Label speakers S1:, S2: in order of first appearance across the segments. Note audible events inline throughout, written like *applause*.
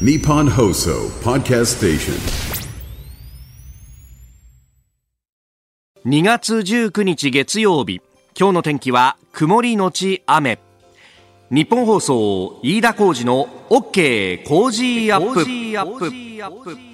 S1: Nippon Hoso Podcast Station.
S2: 2月19日月曜日。今日の天気は曇りのち雨。日本放送飯田浩二の OK 工事アップ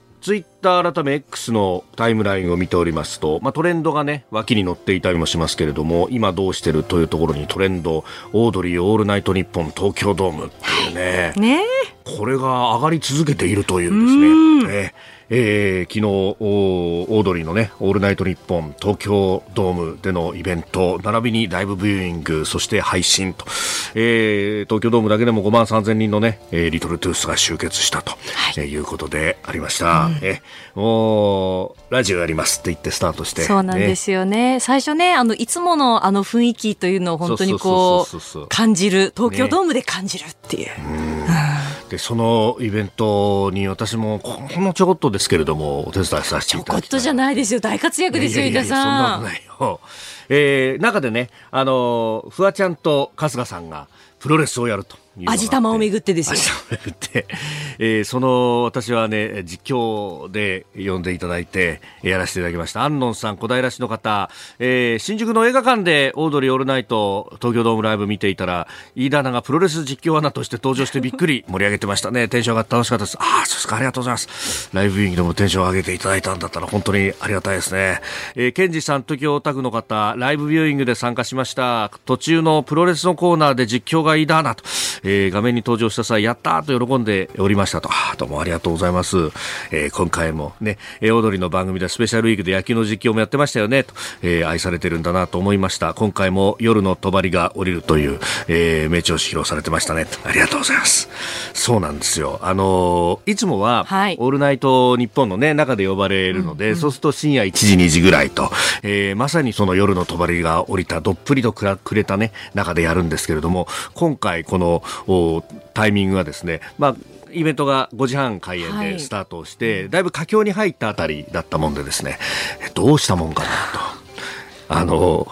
S2: ツイッター改め X のタイムラインを見ておりますと、まあ、トレンドがね、脇に載っていたりもしますけれども、今どうしてるというところにトレンド、オードリーオールナイトニッポン東京ドームっていうね、
S3: ね。
S2: これが上がり続けているというんですね。えーえー、昨日オードリーのね、オールナイトニッポン東京ドームでのイベント、並びにライブビューイング、そして配信と、えー、東京ドームだけでも5万3000人のね、えー、リトルトゥースが集結したと、はいえー、いうことでありました。うん、えもう、ラジオやりますって言ってスタートして。
S3: そうなんですよね。ね最初ね、あの、いつものあの雰囲気というのを本当にこう、感じる、東京ドームで感じるっていう。ね
S2: でそのイベントに私もほんのちょこっとですけれどもお手伝いさせていただ
S3: きちょこっとじゃないですよ大活躍ですよ井田さん。そんなことないよ。
S2: えー、中でねあのフワちゃんと春日さんがプロレスをやると。
S3: 味玉をめぐってですよ。
S2: 味玉をめぐって、えー、その私はね実況で呼んでいただいてやらせていただきました。安野さん小平市の方、えー、新宿の映画館でオードリーオールナイト東京ドームライブ見ていたら飯田アナがプロレス実況アナとして登場してびっくり *laughs* 盛り上げてましたね。テンションが楽しかったです。ああそうですか。ありがとうございます。ライブビューイングでもテンションを上げていただいたんだったら本当にありがたいですね、えー、ケンジさん東京オタクの方ライブビューイングで参加しました。途中のプロレスのコーナーで実況が飯田アナと、えー、画面に登場した際、やったーと喜んでおりましたと。あどうもありがとうございます。えー、今回もね、え踊りの番組でスペシャルウィークで野球の実況もやってましたよね、と、えー、愛されてるんだなと思いました。今回も夜の帳が降りるという、えー、名調子披露されてましたね。ありがとうございます。そうなんですよ。あのー、いつもは、はい、オールナイト日本のね、中で呼ばれるので、うんうん、そうすると深夜1時2時ぐらいと、えー、まさにその夜の帳が降りたどっぷりとくれたね、中でやるんですけれども、今回この、タイミングがですね、まあ、イベントが5時半開演でスタートして、はい、だいぶ佳境に入ったあたりだったもんでですね、どうしたもんかなと。あの、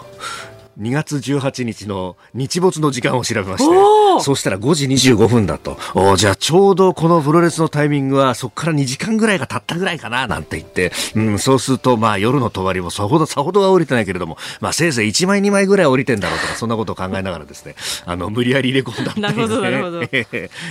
S2: 2月18日の日没の時間を調べまして、そしたら5時25分だと。おじゃあちょうどこのプロレスのタイミングはそこから2時間ぐらいが経ったぐらいかななんて言って、うん、そうするとまあ夜の帳もさほどさほどは降りてないけれども、まあせいぜい1枚2枚ぐらい降りてんだろうとか、そんなことを考えながらですね、あの、無理やり入れ込んだん
S3: なるほど、なるほど。*laughs* い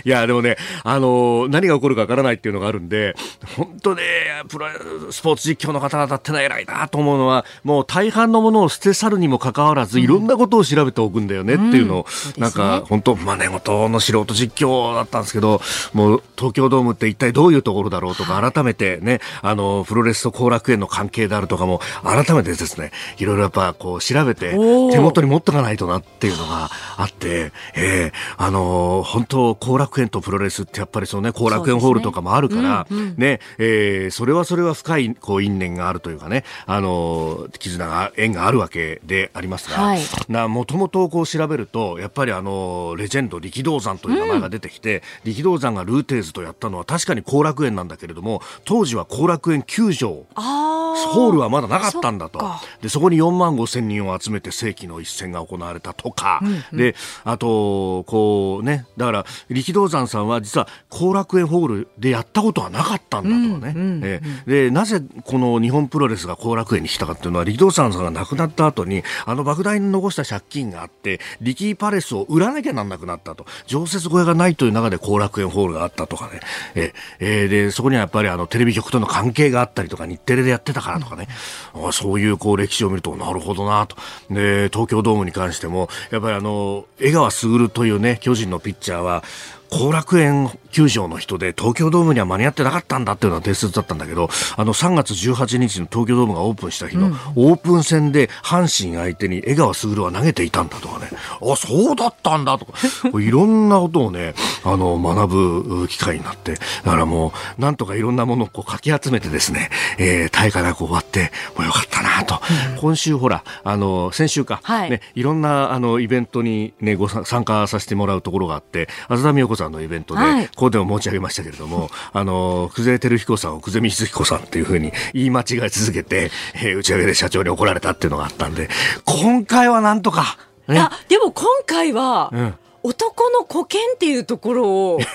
S2: や、でもね、あの、何が起こるかわからないっていうのがあるんで、本当ね、プロスポーツ実況の方々ってのは偉いなと思うのは、もう大半のものを捨て去るにもかかわらず、いろんなことを調べておくんだよねっていうのを、うん、なんか本当、まあ、寝言の素人実況だったんですけど、もう東京ドームって一体どういうところだろうとか、改めてね、あの、プロレスと後楽園の関係であるとかも、改めてですね、いろいろやっぱこう調べて、手元に持っとかないとなっていうのがあって、えー、あの、本当、後楽園とプロレスってやっぱりそうね、後楽園ホールとかもあるから、ね、うんうん、ね、えー、それはそれは深いこう因縁があるというかね、あの、絆が、縁があるわけでありますが、はい、なもともとこう調べるとやっぱりあのレジェンド力道山という名前が出てきて、うん、力道山がルーテーズとやったのは確かに後楽園なんだけれども当時は後楽園球場。ホー。ルはまだなかったんだと。でそこに4万5千人を集めて世紀の一戦が行われたとか、うんうん、であとこうねだから力道山さんは実は後楽園ホールでやったことはなかったんだとね、うんうんうん、えでなぜこの日本プロレスが後楽園に来たかっていうのは力道山さんが亡くなった後にあの莫大に残した借金があって、リキーパレスを売らなきゃなんなくなったと。常設小屋がないという中で後楽園ホールがあったとかね。え、えー、で、そこにはやっぱりあの、テレビ局との関係があったりとか、日テレでやってたからとかね。うん、そういうこう歴史を見ると、なるほどなと。で、東京ドームに関しても、やっぱりあの、江川卓というね、巨人のピッチャーは、後楽園球場の人で東京ドームには間に合ってなかったんだっていうのは定説だったんだけどあの3月18日の東京ドームがオープンした日のオープン戦で阪神相手に江川卓は投げていたんだとかね、あ、そうだったんだとか、*laughs* いろんなことをね、あの、学ぶ機会になって、だからもう、なんとかいろんなものをこうかき集めてですね、えー、大会なく終わって、もうよかったなと、うん、今週ほら、あの、先週か、はい、ね、いろんなあのイベントにね、ご参加させてもらうところがあって、浅田美代子さんのイベントで、はい、ここでも申し上げましたけれども、*laughs* あの、久世照彦さんを久世光彦さんっていうふうに言い間違え続けて、えー、打ち上げで社長に怒られたっていうのがあったんで、今回はなんとか、
S3: ね、あ、でも今回は、うん、男の保険っていうところを、*laughs*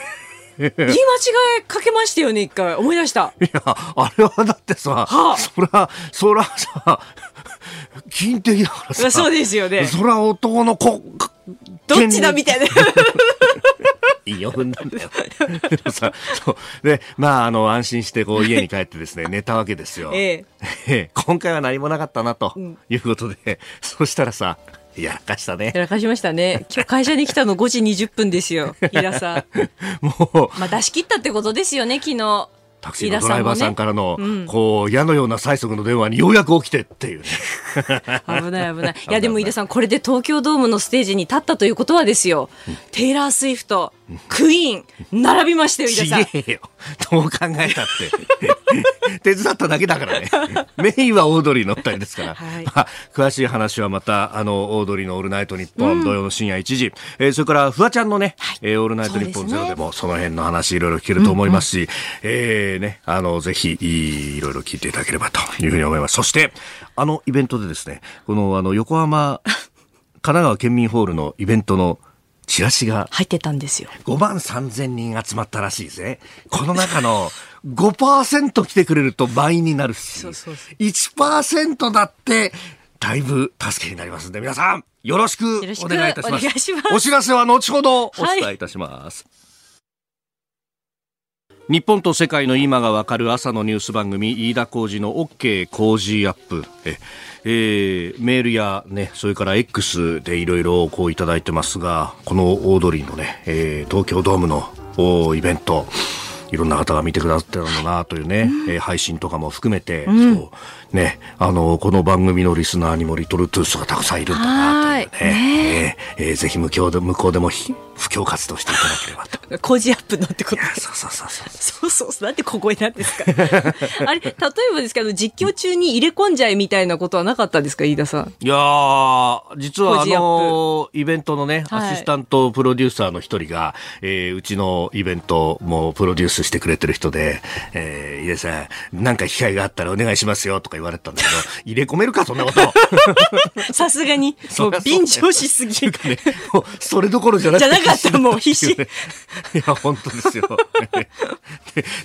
S3: 言い間違えかけましたよね、一回。思い出した。
S2: いや、あれはだってさ、はあ、そら、そらさ、金的だからさ。
S3: そうですよね。
S2: そら男の子、
S3: どっちだみたいな。*laughs*
S2: いいよ、踏んだんだよ。でもさ、そう。で、まあ、あの、安心してこう家に帰ってですね、*laughs* 寝たわけですよ。ええ。今回は何もなかったな、ということで、うん、そしたらさ、やらかしたね。
S3: やらかしましたね。今日会社に来たの5時20分ですよ、平さん。*laughs* もう。まあ出し切ったってことですよね、昨日。
S2: タクシーのドライバーさんからの、ねうん、こう、矢のような催促の電話にようやく起きてっていうね。*laughs*
S3: 危ない危ない。いや、でも飯田さん、これで東京ドームのステージに立ったということはですよ。うん、テイラー・スウィフト、クイーン、並びましたよ、飯田さん。
S2: ちげえよ。どう考えたって。*laughs* 手伝っただけだからね。メインはオードリーの二人ですから。はい、まあ、詳しい話はまた、あの、オードリーのオールナイトニッポン、うん、土曜の深夜1時。えー、それから、フワちゃんのね、はい、えー、オールナイトニッポンゼロでも、その辺の話いろいろ聞けると思いますし、うんうん、えー、ね、あの、ぜひ、いろいろ聞いていただければというふうに思います。そして、あのイベントでですね、この、あの、横浜、*laughs* 神奈川県民ホールのイベントのチラシが
S3: 入ってたんですよ。
S2: 5万3千人集まったらしいぜ。この中の5%来てくれると倍になるし、そうそうそう1%だってだいぶ助けになりますんで、皆さんよろしくお願いいたします。おしますお知らせは後ほどお伝えいたします。はい日本と世界の今がわかる朝のニュース番組飯田浩二の OK 工事アップ。ええー、メールやね、それから X でいろいろこういただいてますが、このオードリーのね、えー、東京ドームのイベント、いろんな方が見てくださってるんだなというね、うん、えー、配信とかも含めて、うん、そうね、あの、この番組のリスナーにもリトルトゥースがたくさんいるんだなというね、ねえー、えー、ぜひ向こうで向こうでも布教活動していただければと。*laughs*
S3: 工事アップのってこと *laughs*
S2: そうそうそうそう。
S3: そうそうそう。なんで小声なんですか *laughs* あれ、例えばですけど、実況中に入れ込んじゃえみたいなことはなかったですか、飯田さん？
S2: いやー、実はあのイベントのね、アシスタントプロデューサーの一人が、えー、うちのイベントもプロデュースしてくれてる人で、えー、井出さん、なんか機会があったらお願いしますよとか言われたんだけど、*laughs* 入れ込めるか、そんなこと。*laughs*
S3: さすがに、*laughs* そう、便乗しすぎ。
S2: ね、それどころじゃなくて。
S3: じゃなかったもう必死。い
S2: や、本当ですよ。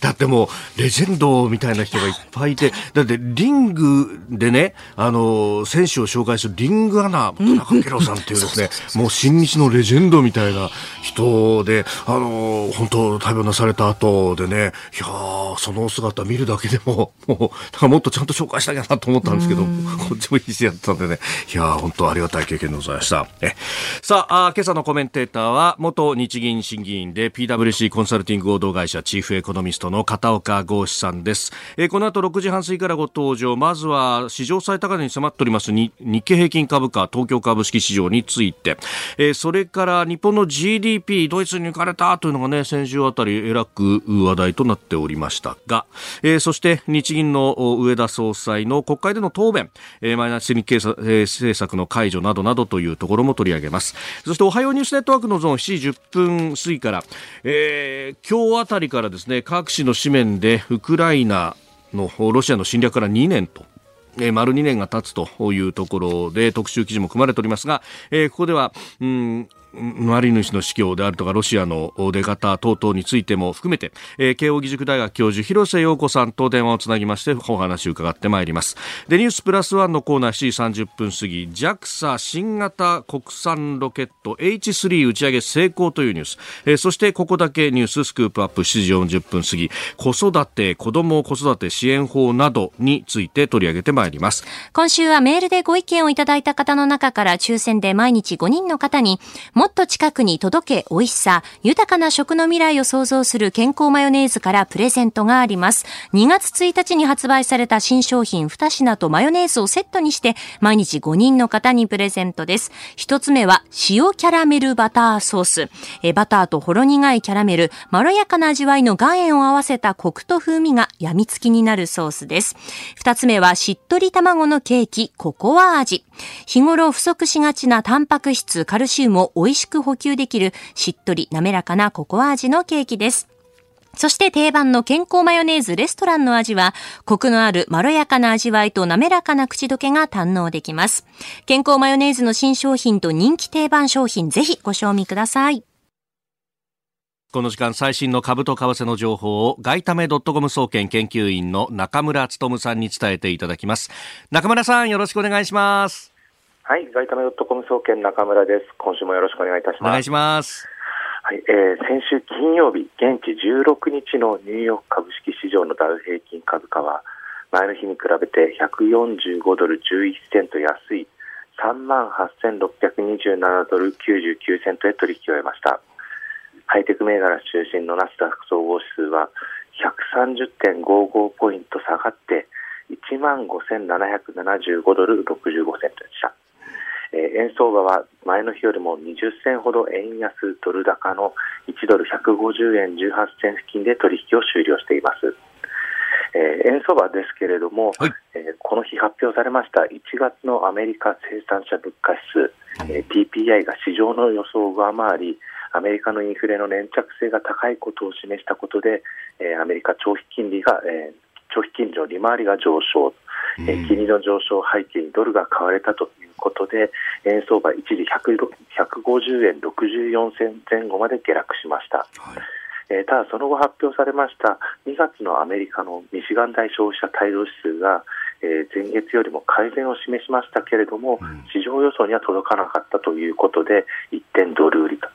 S2: だってもう、レジェンドみたいな人がいっぱいいて、だってリングでね、あの、選手を紹介するリングアナ、田中圭郎さんっていうですね、もう新日のレジェンドみたいな人で、あの、本当、大病なされた後でね、いやその姿見るだけでも、もう、もっとちゃんと紹介しなきゃなと思ったんですけど、こっちも必死やったんでね、いや本当ありがたい経験でございました。えさああ、今朝のコメンテーターは、元日銀審議員で PWC コンサルティング合同会社チーフエコノミストの片岡剛志さんです。えー、この後6時半過ぎからご登場。まずは史上最高値に迫っております日経平均株価、東京株式市場について、えー、それから日本の GDP、ドイツに行かれたというのがね、先週あたりえらく話題となっておりましたが、えー、そして日銀の上田総裁の国会での答弁、えー、マイナスに政策の解除などなどというところも取り上げます。そしておはようニュースネットワークのゾーン7時10分過ぎから、えー、今日あたりからですね、各紙の紙面でウクライナのロシアの侵略から2年とえー、丸2年が経つというところで特集記事も組まれておりますが、えー、ここでは、うん、マリヌシの死去であるとかロシアの出方等々についても含めて、えー、慶應義塾大学教授広瀬陽子さんと電話をつなぎましてお話を伺ってまいります。でニュースプラスワンのコーナー7時30分過ぎ JAXA 新型国産ロケット H3 打ち上げ成功というニュース、えー、そしてここだけニューススクープアップ7時40分過ぎ子育て子ども子育て支援法などについて取り上げてまいります。
S4: 今週はメールでご意見をいただいた方の中から抽選で毎日5人の方に
S3: もっと近くに届け美味しさ、豊かな食の未来を創造する健康マヨネーズからプレゼントがあります。2月1日に発売された新商品2品とマヨネーズをセットにして、毎日5人の方にプレゼントです。1つ目は、塩キャラメルバターソース。えバターとほろ苦いキャラメル、まろやかな味わいの岩塩を合わせたコクと風味が病みつきになるソースです。2つ目は、しっとり卵のケーキ、ココア味。日頃不足しがちなタンパク質、カルシウムを美味しく補給できる、しっとり滑らかなココア味のケーキです。そして定番の健康マヨネーズレストランの味は、コクのあるまろやかな味わいと滑らかな口どけが堪能できます。健康マヨネーズの新商品と人気定番商品、ぜひご賞味ください。
S2: この時間最新の株と為替の情報を外為ドットコム総研研究員の中村努さんに伝えていただきます。中村さんよろしくお願いします。
S4: はい、外為ドットコム総研中村です。今週もよろしくお願いいたします。お
S2: 願いします。
S4: はい、えー、先週金曜日、現地16日のニューヨーク株式市場のダウ平均株価は、前の日に比べて145ドル11セント安い3万8627ドル99セントへ取引を終えました。ハイテク銘柄中心のナスダック総合指数は130.55ポイント下がって1万5775ドル65セントでした。えー、円相場は前の日よりも20銭ほど円安ドル高の1ドル150円18銭付近で取引を終了しています。えー、円相場ですけれども、はい、えー、この日発表されました1月のアメリカ生産者物価指数、えー、PPI が市場の予想を上回りアメリカのインフレの粘着性が高いことを示したことで、えー、アメリカ長期金利が、えー、長期金利の利回りが上昇、えー、金利の上昇背景にドルが買われたということで円相場一時150円64銭前後まで下落しました。はい。えー、ただ、その後発表されました2月のアメリカのミシガン大消費者態度指数が、えー、前月よりも改善を示しましたけれども、うん、市場予想には届かなかったということで一点ドル売りと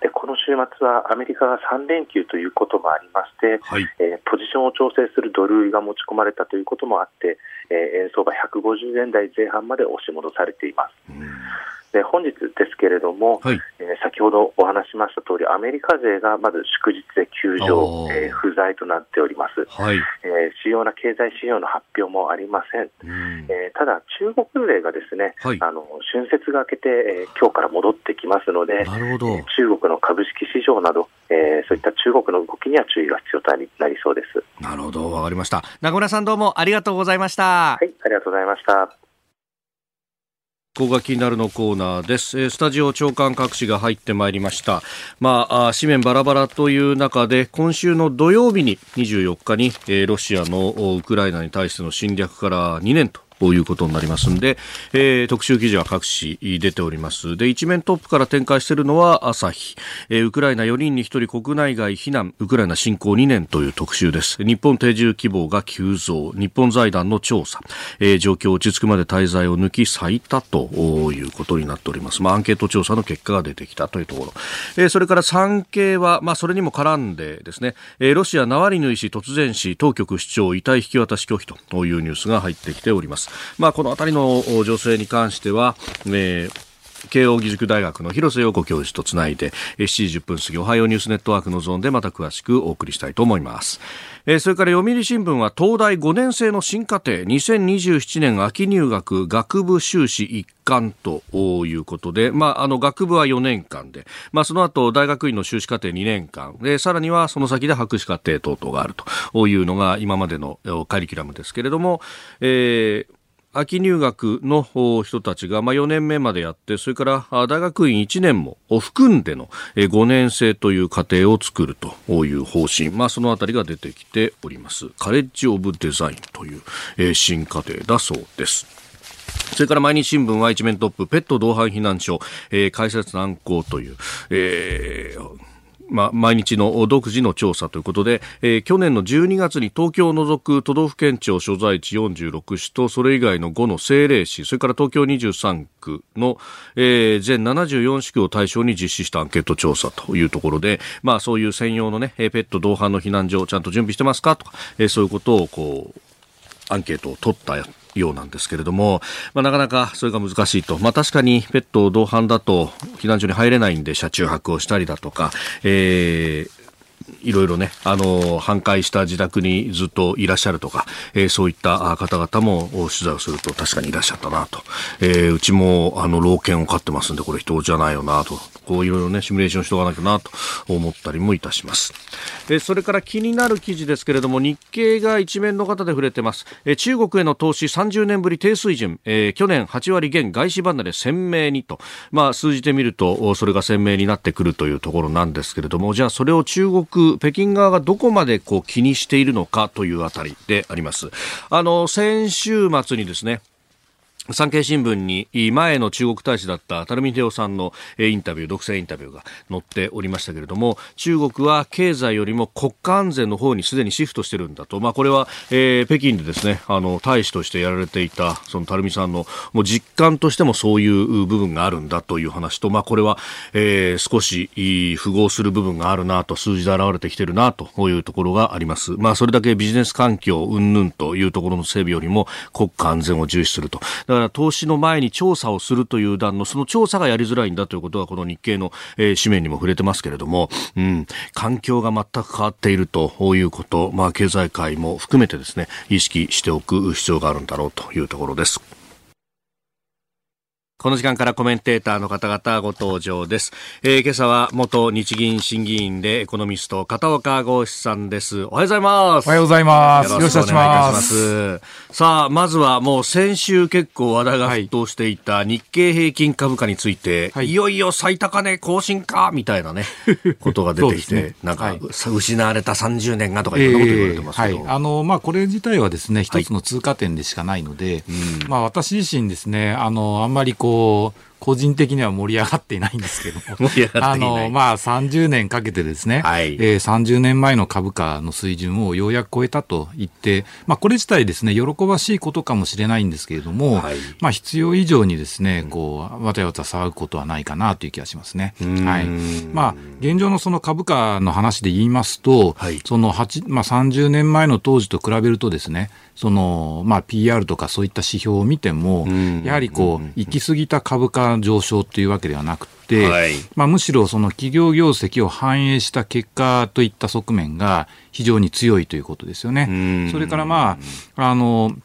S4: でこの週末はアメリカが3連休ということもありまして、はい、えー、ポジションを調整するドル売りが持ち込まれたということもあって、えー、円相場150円台前半まで押し戻されています。で本日ですけれども、はい、えー、先ほどお話しました通り、アメリカ勢がまず祝日で休場、えー、不在となっております、はい、えー、主要な経済指標の発表もありません、うん、えー、ただ、中国勢がですね、はい、あの春節が明けて、えー、今日から戻ってきますので、なるほど。えー、中国の株式市場など、えー、そういった中国の動きには注意が必要となりそうです。
S2: なるほど、わかりました。中村さんどうもありがとうございました。
S4: はい、ありがとうございました。
S2: ここが気になるのコーナーです。スタジオ長官各紙が入ってまいりました。まあ、紙面バラバラという中で、今週の土曜日に24日に、ロシアのウクライナに対しての侵略から2年とということになりますんで、えー、特集記事は各紙出ております。で、一面トップから展開しているのは朝日。えー、ウクライナ4人に1人国内外避難、ウクライナ侵攻2年という特集です。日本定住希望が急増。日本財団の調査。えー、状況落ち着くまで滞在を抜き最多ということになっております。まあ、アンケート調査の結果が出てきたというところ。えー、それから産経は、まあ、それにも絡んでですね、えー、ロシアナワリヌイ氏突然死、当局主張遺体引き渡し拒否というニュースが入ってきております。。まあ、この辺りの女性に関しては、えー慶應義塾大学の広瀬陽子教授とつないで7時10分過ぎおはようニュースネットワークのゾーンでまた詳しくお送りしたいと思います。えそれから読売新聞は東大5年生の新課程2027年秋入学学部修士一貫ということで、まあ、あの学部は4年間で、まあ、その後大学院の修士課程2年間でさらにはその先で博士課程等々があるというのが今までのカリキュラムですけれども、えー秋入学の人たちが、ま、4年目までやって、それから大学院1年も含んでの5年生という過程を作るという方針、まあ、そのあたりが出てきております。カレッジ・オブ・デザインという新課程だそうです。それから毎日新聞は一面トップ、ペット同伴避難所、えー、開設難航という、えーまあ、毎日の独自の調査ということで、えー、去年の12月に東京を除く都道府県庁所在地46市とそれ以外の5の政令市それから東京23区の、えー、全74市区を対象に実施したアンケート調査というところで、まあ、そういう専用の、ね、ペット同伴の避難所をちゃんと準備してますかとか、えー、そういうことをこうアンケートを取ったようなんですけれども、まあ、なかなかそれが難しいと、まあ、確かにペット同伴だと避難所に入れないんで車中泊をしたりだとか、えーいろいろね、あの、半壊した自宅にずっといらっしゃるとか、えー、そういった方々も取材をすると確かにいらっしゃったなと。えー、うちも、あの、老犬を飼ってますんで、これ人じゃないよなと。こういろいろね、シミュレーションしておかなきゃなと思ったりもいたします。えそれから気になる記事ですけれども、日経が一面の方で触れてます。え中国への投資30年ぶり低水準、えー、去年8割減外資離れ鮮明にと、まあ、数字で見ると、それが鮮明になってくるというところなんですけれども、じゃあそれを中国、北京側がどこまでこう気にしているのかというあたりであります。あの、先週末にですね、産経新聞に前の中国大使だった垂水秀夫さんのインタビュー、独占インタビューが載っておりましたけれども、中国は経済よりも国家安全の方にすでにシフトしてるんだと。まあこれは、えー、北京でですね、あの、大使としてやられていた、その垂水さんのもう実感としてもそういう部分があるんだという話と、まあこれは、えー、少し符合する部分があるなと、数字で現れてきてるなというところがあります。まあそれだけビジネス環境云々というところの整備よりも国家安全を重視すると。から投資の前に調査をするという段のその調査がやりづらいんだということはこの日経の、えー、紙面にも触れてますけれども、うん、環境が全く変わっているということ、まあ、経済界も含めてですね意識しておく必要があるんだろうというところです。この時間からコメンテーターの方々ご登場です。えー、今朝は元日銀審議員でエコノミスト片岡剛志さんです。おはようございます。
S5: おはようございます。よろしくお願いいたします。
S2: さあ、まずはもう先週結構話題が沸騰していた日経平均株価について、はい、いよいよ最高値更新かみたいなね、*laughs* ことが出てきて、ね、なんか、はい、失われた30年がとかいろんなこと言われてますけど。えー、はい、
S5: あの、まあ、これ自体はですね、一つの通過点でしかないので、はい、まあ、私自身ですね、あの、あんまりこう、こう個人的には盛り上がっていないんですけども、*laughs* あの、まあ、30年かけてですね、はい、えー、30年前の株価の水準をようやく超えたと言って、まあ、これ自体ですね、喜ばしいことかもしれないんですけれども、はい、まあ、必要以上にですね、こう、わたわた騒ぐことはないかなという気がしますね。はい。まあ、現状のその株価の話で言いますと、はい、その8、まあ、30年前の当時と比べるとですね、その、まあ、PR とかそういった指標を見ても、やはりこう、行き過ぎた株価上昇というわけではなくて、はい、まあ、むしろその企業業績を反映した結果といった側面が非常に強いということですよね。それからまあ、あの、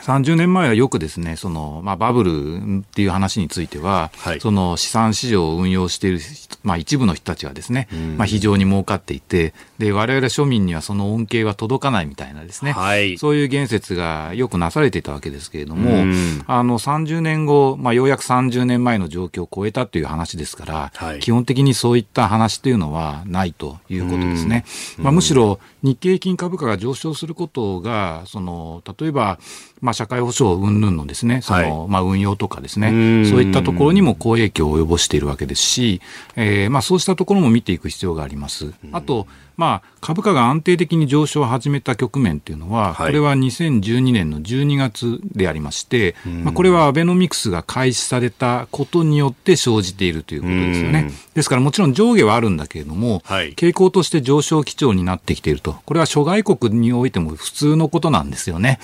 S5: 30年前はよくですね、その、まあ、バブルっていう話については、はい、その資産市場を運用している、まあ、一部の人たちはですね、まあ、非常に儲かっていて、で、我々庶民にはその恩恵は届かないみたいなですね、はい、そういう言説がよくなされていたわけですけれども、あの、30年後、まあ、ようやく30年前の状況を超えたという話ですから、はい、基本的にそういった話というのはないということですね。まあ、むしろ、日経平均株価が上昇することが、その、例えば、まあ、社会保障云々のですね、その、はい、まあ、運用とかですね、そういったところにも好影響を及ぼしているわけですし、えー、まあ、そうしたところも見ていく必要があります。あと、まあ、株価が安定的に上昇を始めた局面っていうのは、はい、これは2012年の12月でありまして、まあ、これはアベノミクスが開始されたことによって生じているということですよね。ですからもちろん上下はあるんだけれども、はい、傾向として上昇基調になってきていると。これは諸外国においても普通のことなんですよね。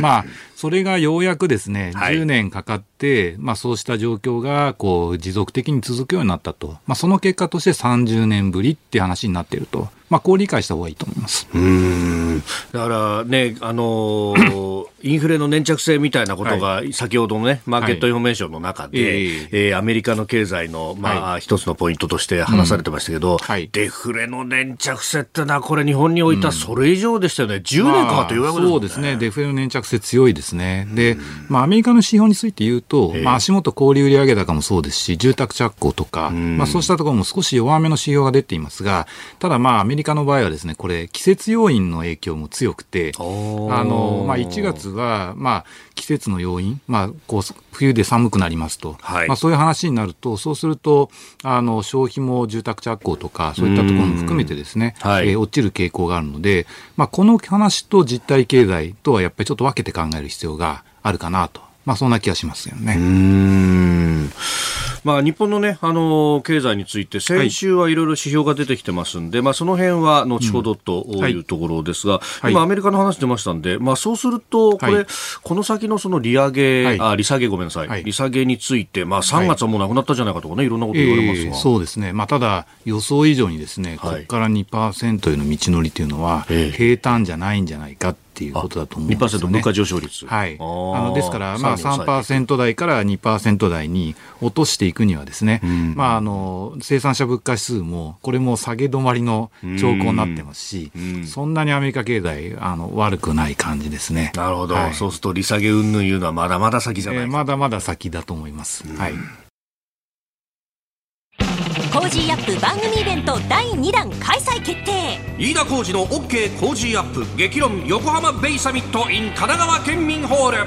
S5: まあ、それがようやくですね、10年かかって、まあそうした状況がこう持続的に続くようになったと。まあその結果として30年ぶりって話になっていると。まあ、こう理解した方がいいと思います。
S2: うん。だからね、あのー、*laughs* インフレの粘着性みたいなことが、先ほどのね、マーケットインフォメーションの中で、はい、えー、えー、アメリカの経済の、まあ、はい、一つのポイントとして話されてましたけど、うん。はい、デフレの粘着性ってのは、これ、日本においてはそれ以上でしたよね、うん、10年かかっていうわけですね、
S5: そうですね、デフレの粘着性強いですね。で、まあ、アメリカの指標について言うと、まあ、足元小売売上高もそうですし、住宅着工とか、まあ、そうしたところも少し弱めの指標が出ていますが、ただまあ、アメリカの場合はですね、これ、季節要因の影響も強くて、あの、まあ、1月は、まあ、季節の要因、まあ、こう、冬で寒くなりますと、はい、まあ、そういう話になると、そうすると、あの、消費も住宅着工とか、そういったところも含めてですね、はい、えー、落ちる傾向があるので、まあ、この話と実体経済とはやっぱりちょっと分けて考える必要があるかなと。まあ、そんな気がしますよね。
S2: まあ、日本のね、あの、経済について、先週はいろいろ指標が出てきてますんで、はい、まあ、その辺は後ほどというところですが、うん、今、アメリカの話出ましたんで、まあ、そうすると、これ、この先のその利上げ、あ、利下げごめんなさい、利下げについて、まあ、3月はもうなくなったじゃないかとかね、いろんなこと言われますが、えー、
S5: そうですね。まあ、ただ、予想以上にですね、ここから2%への道のりというのは、平坦じゃないんじゃないかっていうことだと思うんですよ、ね、
S2: 物価上昇率。
S5: はい。あのですから、まあ3%台から2%台に落としていくにはですね、うん、まああの生産者物価指数もこれも下げ止まりの兆候になってますし、うん、そんなにアメリカ経済あの悪くない感じですね。
S2: なるほど。はい、そうすると利下げ云々いうのはまだまだ先じゃない、えー、
S5: まだまだ先だと思います。はい。
S3: Cozy up 番組イベント第2弾開催決定。
S2: 飯田浩司の OK コージーアップ激論横浜ベイサミット in 神奈川県民ホール。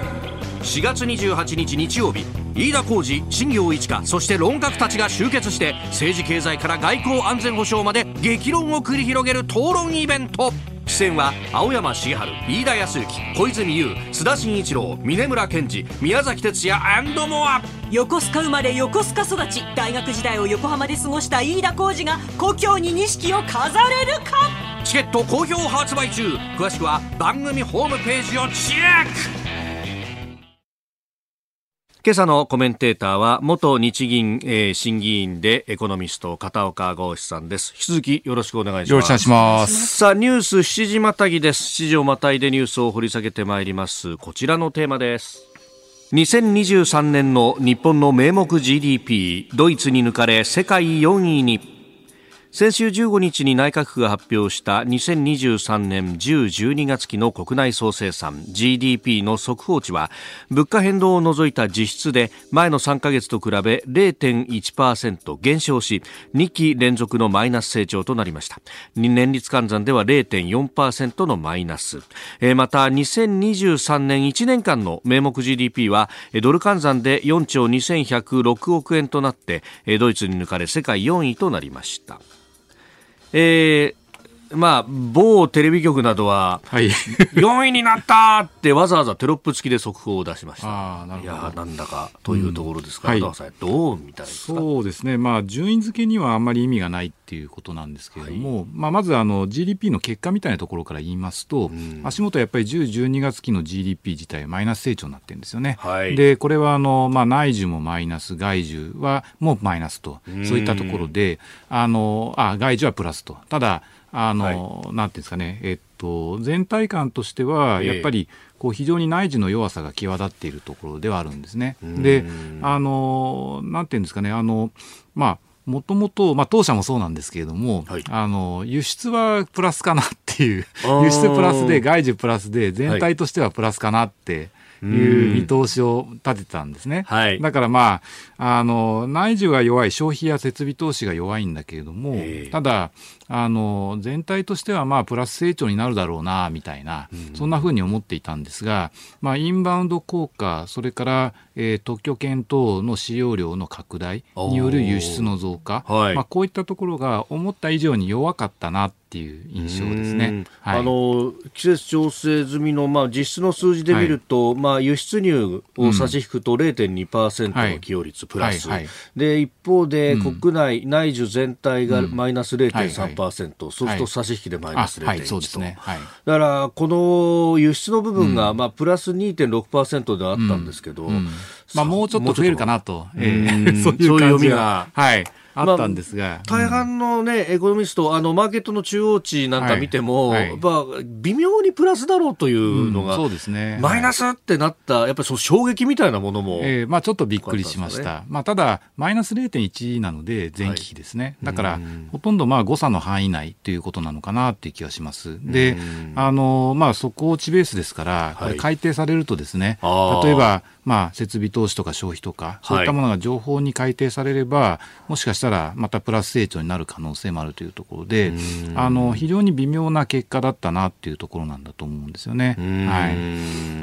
S2: 4月28日日曜日飯田浩司新業一華そして論客たちが集結して政治経済から外交安全保障まで激論を繰り広げる討論イベント。出演は青山茂春飯田康之小泉悠須田慎一郎峯村健二宮崎哲也モア。
S3: 横須賀生まれ横須賀育ち。大学時代を横浜で過ごした飯田浩二が故郷に錦を飾れるか？
S2: チケット好評発売中。詳しくは番組ホームページをチェック今朝のコメンテーターは元日銀、えー、審議員でエコノミスト片岡剛志さんです。引き続きよろしくお願いします。よろしくお願いします。さあニュース7時またぎです。7時をまたいでニュースを掘り下げてまいります。こちらのテーマです。2023年の日本の名目 GDP ドイツに抜かれ世界4位に先週15日に内閣府が発表した2023年10、12月期の国内総生産 GDP の速報値は物価変動を除いた実質で前の3ヶ月と比べ0.1%減少し2期連続のマイナス成長となりました。年率換算では0.4%のマイナス。また2023年1年間の名目 GDP はドル換算で4兆2106億円となってドイツに抜かれ世界4位となりました。えー、まあ、某テレビ局などは、はい、4位になったってわざわざテロップ付きで速報を出しました。あなるほど。いやなんだかというところですから、うん、はい、どうみたい
S5: そうですね、まあ、順位付けにはあんまり意味がないっていうことなんですけれども、はい、まあ、まずあの GDP の結果みたいなところから言いますと、うん、足元やっぱり10、12月期の GDP 自体マイナス成長になってるんですよね。はい、でこれはあの、まあ、内需もマイナス、外需はもうマイナスと、そういったところで、あのあ外需はプラスと。ただあの、はい、なんていうんですかね、えっと、全体感としては、やっぱり、こう非常に内需の弱さが際立っているところではあるんですね。で、あの、なんていうんですかね、あの、まあ、もともと、まあ、当社もそうなんですけれども、はい、あの輸出はプラスかなっていう、輸出プラスで、外需プラスで、全体としてはプラスかなって。いう見通しを立てたんですね。はい、だからまあ、あの、内需が弱い、消費や設備投資が弱いんだけれども、ただ、あの全体としてはまあプラス成長になるだろうなみたいな、うん、そんなふうに思っていたんですが、まあ、インバウンド効果それから、えー、特許権等の使用量の拡大による輸出の増加、はい、まあ、こういったところが思った以上に弱かったなっていう印象ですね、
S2: はい、あの季節調整済みの、まあ、実質の数字で見ると、はい、まあ、輸出入を差し引くと0.2%の寄与率プラス、で一方で国内、内需全体がマイナス0.3%、そうすると差し引きでマイナス0.1と、はいはい、そうですね、はい、だからこの輸出の部分が、まあ、プラス2.6%ではあったんですけど、うん。うん、
S5: まあ、もうちょっと増えるかなと、えー、*laughs* そういう読みが。はいあったんですが、まあ、
S2: 大半のね、エコノミスト、あのマーケットの中央値なんか見ても、はい。はい、まあ、微妙にプラスだろうというのが、うん、そうですね、マイナスってなった、やっぱりその衝撃みたいなものも、
S5: えーまあ、ちょっとびっくりしました、ね、まあ、ただ、マイナス0.1なので、前期比ですね、はい、だから、ほとんどまあ誤差の範囲内ということなのかなっていう気がします。で、あのまあ、底落ちベースですから、これ改定されるとですね、例えば、まあ、設備投資とか消費とか、そういったものが情報に改定されれば、もしかしたらまたプラス成長になる可能性もあるというところで、あの非常に微妙な結果だったなっていうところなんだと思うんですよね。はい。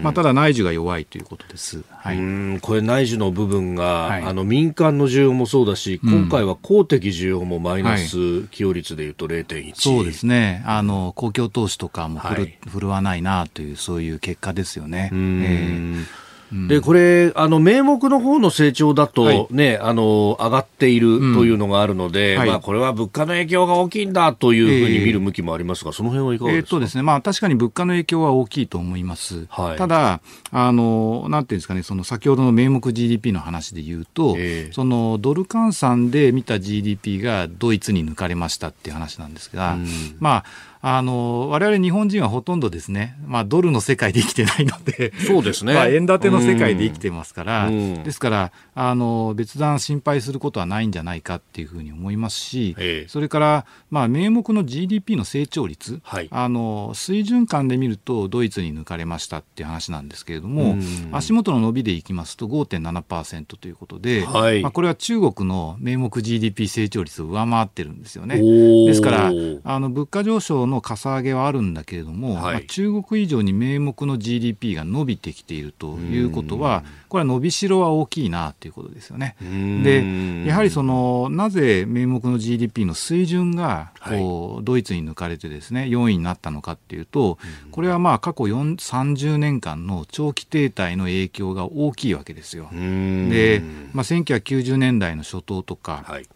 S5: まあ、ただ、内需が弱いということです。はい、
S2: これ、内需の部分が、はい、あの民間の需要もそうだし、今回は公的需要もマイナス寄与率でいうと0.1、
S5: そうですね。あの、公共投資とかも振る、はい、振るわないなという、そういう結果ですよね。えー
S2: でこれあの名目の方の成長だとね、はい、あの上がっているというのがあるので、うんはい、まあこれは物価の影響が大きいんだというふうに見る向きもありますが、えー、その辺はいかがですか？えー、とですね、
S5: まあ確かに物価の影響は大きいと思います。はい、ただあのなんていうんですかね、その先ほどの名目 GDP の話で言うと、えー、そのドル換算で見た GDP がドイツに抜かれましたっていう話なんですが、うん、まああの、我々日本人はほとんどですね、まあドルの世界で生きてないので、
S2: そうですね。
S5: まあ円建ての世界で生きてますから、うん、ですから、あの、別段心配することはないんじゃないかっていうふうに思いますし、ええ、それから、まあ名目の GDP の成長率、はい、あの、水準感で見るとドイツに抜かれましたっていう話なんですけれども、うん、足元の伸びでいきますと5.7%ということで、はい、まあこれは中国の名目 GDP 成長率を上回ってるんですよね。ですから、あの、物価上昇のかさ上げはあるんだけれども、はい、まあ、中国以上に名目の GDP が伸びてきているということは、これは伸びしろは大きいなということですよね。で、やはりその、なぜ名目の GDP の水準がこう、はい、ドイツに抜かれてですね、4位になったのかっていうと、これはまあ過去30年間の長期停滞の影響が大きいわけですよ。で、まあ、1990年代の初頭とか、はい。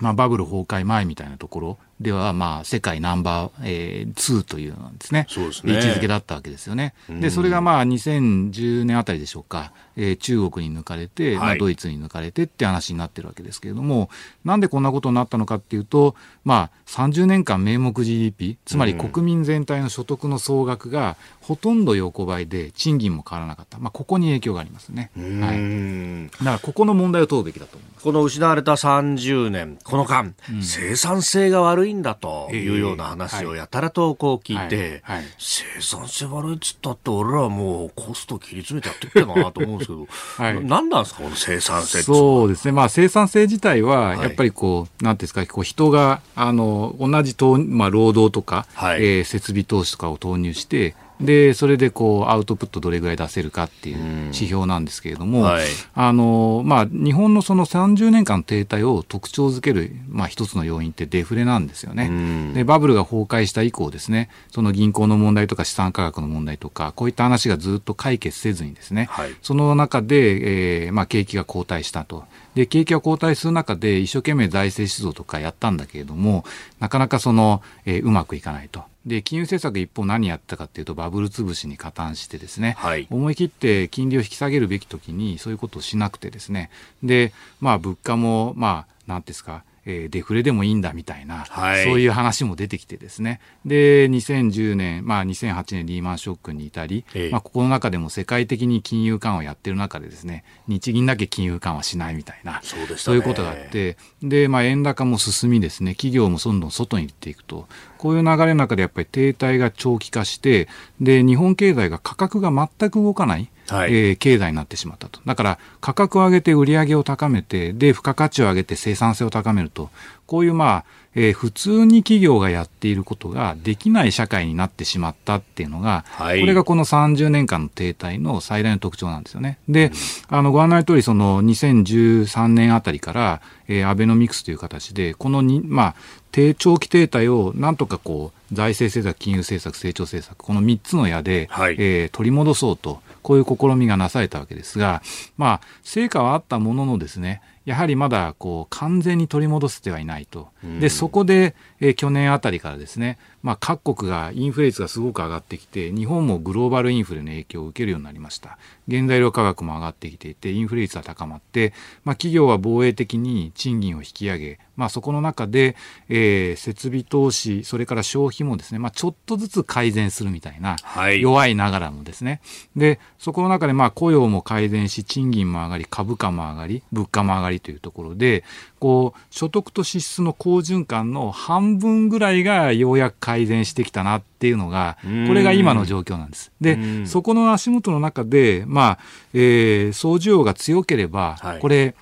S5: まあ、バブル崩壊前みたいなところでは、まあ、世界ナンバー、えー、2というのですね、そうですね。位置づけだったわけですよね。で、それがまあ、2010年あたりでしょうか、えー、中国に抜かれて、はい、まあ、ドイツに抜かれてって話になってるわけですけれども、なんでこんなことになったのかっていうと、まあ、30年間名目 GDP、つまり国民全体の所得の総額がほとんど横ばいで、賃金も変わらなかった。まあ、ここに影響がありますね。はい。だから、ここの問題を問うべきだと思います。
S2: この失われた30年、この間、うん、生産性が悪いんだというような話をやたらとこう聞いて、生産性悪いっつったって、俺らはもうコスト切り詰めてやってっけなと思うんですけど、はい、何なんですか、この生産性
S5: そうですね、まあ、生産性自体は、やっぱりこう、なんていうんですか、こう人があの同じと、まあ、労働とか、はい、えー、設備投資とかを投入して、でそれでこうアウトプットどれぐらい出せるかっていう指標なんですけれども、はい、あのまあ、日本のその30年間停滞を特徴づける、まあ、一つの要因ってデフレなんですよね。でバブルが崩壊した以降ですねその銀行の問題とか資産価格の問題とかこういった話がずっと解決せずにですね、はい、その中で、えーまあ、景気が後退したと。で景気が後退する中で一生懸命財政出動とかやったんだけれどもなかなかその、えー、うまくいかないと。で金融政策一方何やったかっていうとバブル潰しに加担してですね、はい、思い切って金利を引き下げるべき時にそういうことをしなくてですね。でまあ物価もまあ何ですかえー、デフレでもいいんだみたいな、はい、そういう話も出てきてですね。で2010年、まあ、2008年リーマンショックに至り、えまあ、ここの中でも世界的に金融緩和をやってる中でですね日銀だけ金融緩和しないみたいなそうで、ね,、いうことがあってで、まあ、円高も進みですね。企業もどんどん外に行っていくと。こういう流れの中でやっぱり停滞が長期化してで日本経済が価格が全く動かないはい、えー、経済になってしまったと。だから価格を上げて売り上げを高めて、で、付加価値を上げて生産性を高めると、こういうまあ、えー、普通に企業がやっていることができない社会になってしまったっていうのが、はい、これがこの30年間の停滞の最大の特徴なんですよね。で、うん、あの、ご案内通り、その2013年あたりから、えー、アベノミクスという形で、このに、まあ、低長期停滞をなんとかこう、財政政策、金融政策、成長政策、この3つの矢で、はい、えー、取り戻そうと、こういう試みがなされたわけですが、まあ、成果はあったもののですね、やはりまだこう完全に取り戻せてはいないと。で、そこで、えー、去年あたりからですね、まあ、各国がインフレ率がすごく上がってきて、日本もグローバルインフレの影響を受けるようになりました。原材料価格も上がってきていて、インフレ率は高まって、まあ、企業は防衛的に賃金を引き上げ、まあ、そこの中で、えー、設備投資、それから消費もですね、まあ、ちょっとずつ改善するみたいな、はい、弱いながらもですね。で、そこの中でまあ雇用も改善し、賃金も上がり、株価も上がり、物価も上がりというところで、こう、所得と支出の好循環の半分ぐらいがようやく改善してきたなっていうのが、これが今の状況なんです。で、そこの足元の中で、まあ、えー、総需要が強ければ、はい、これ、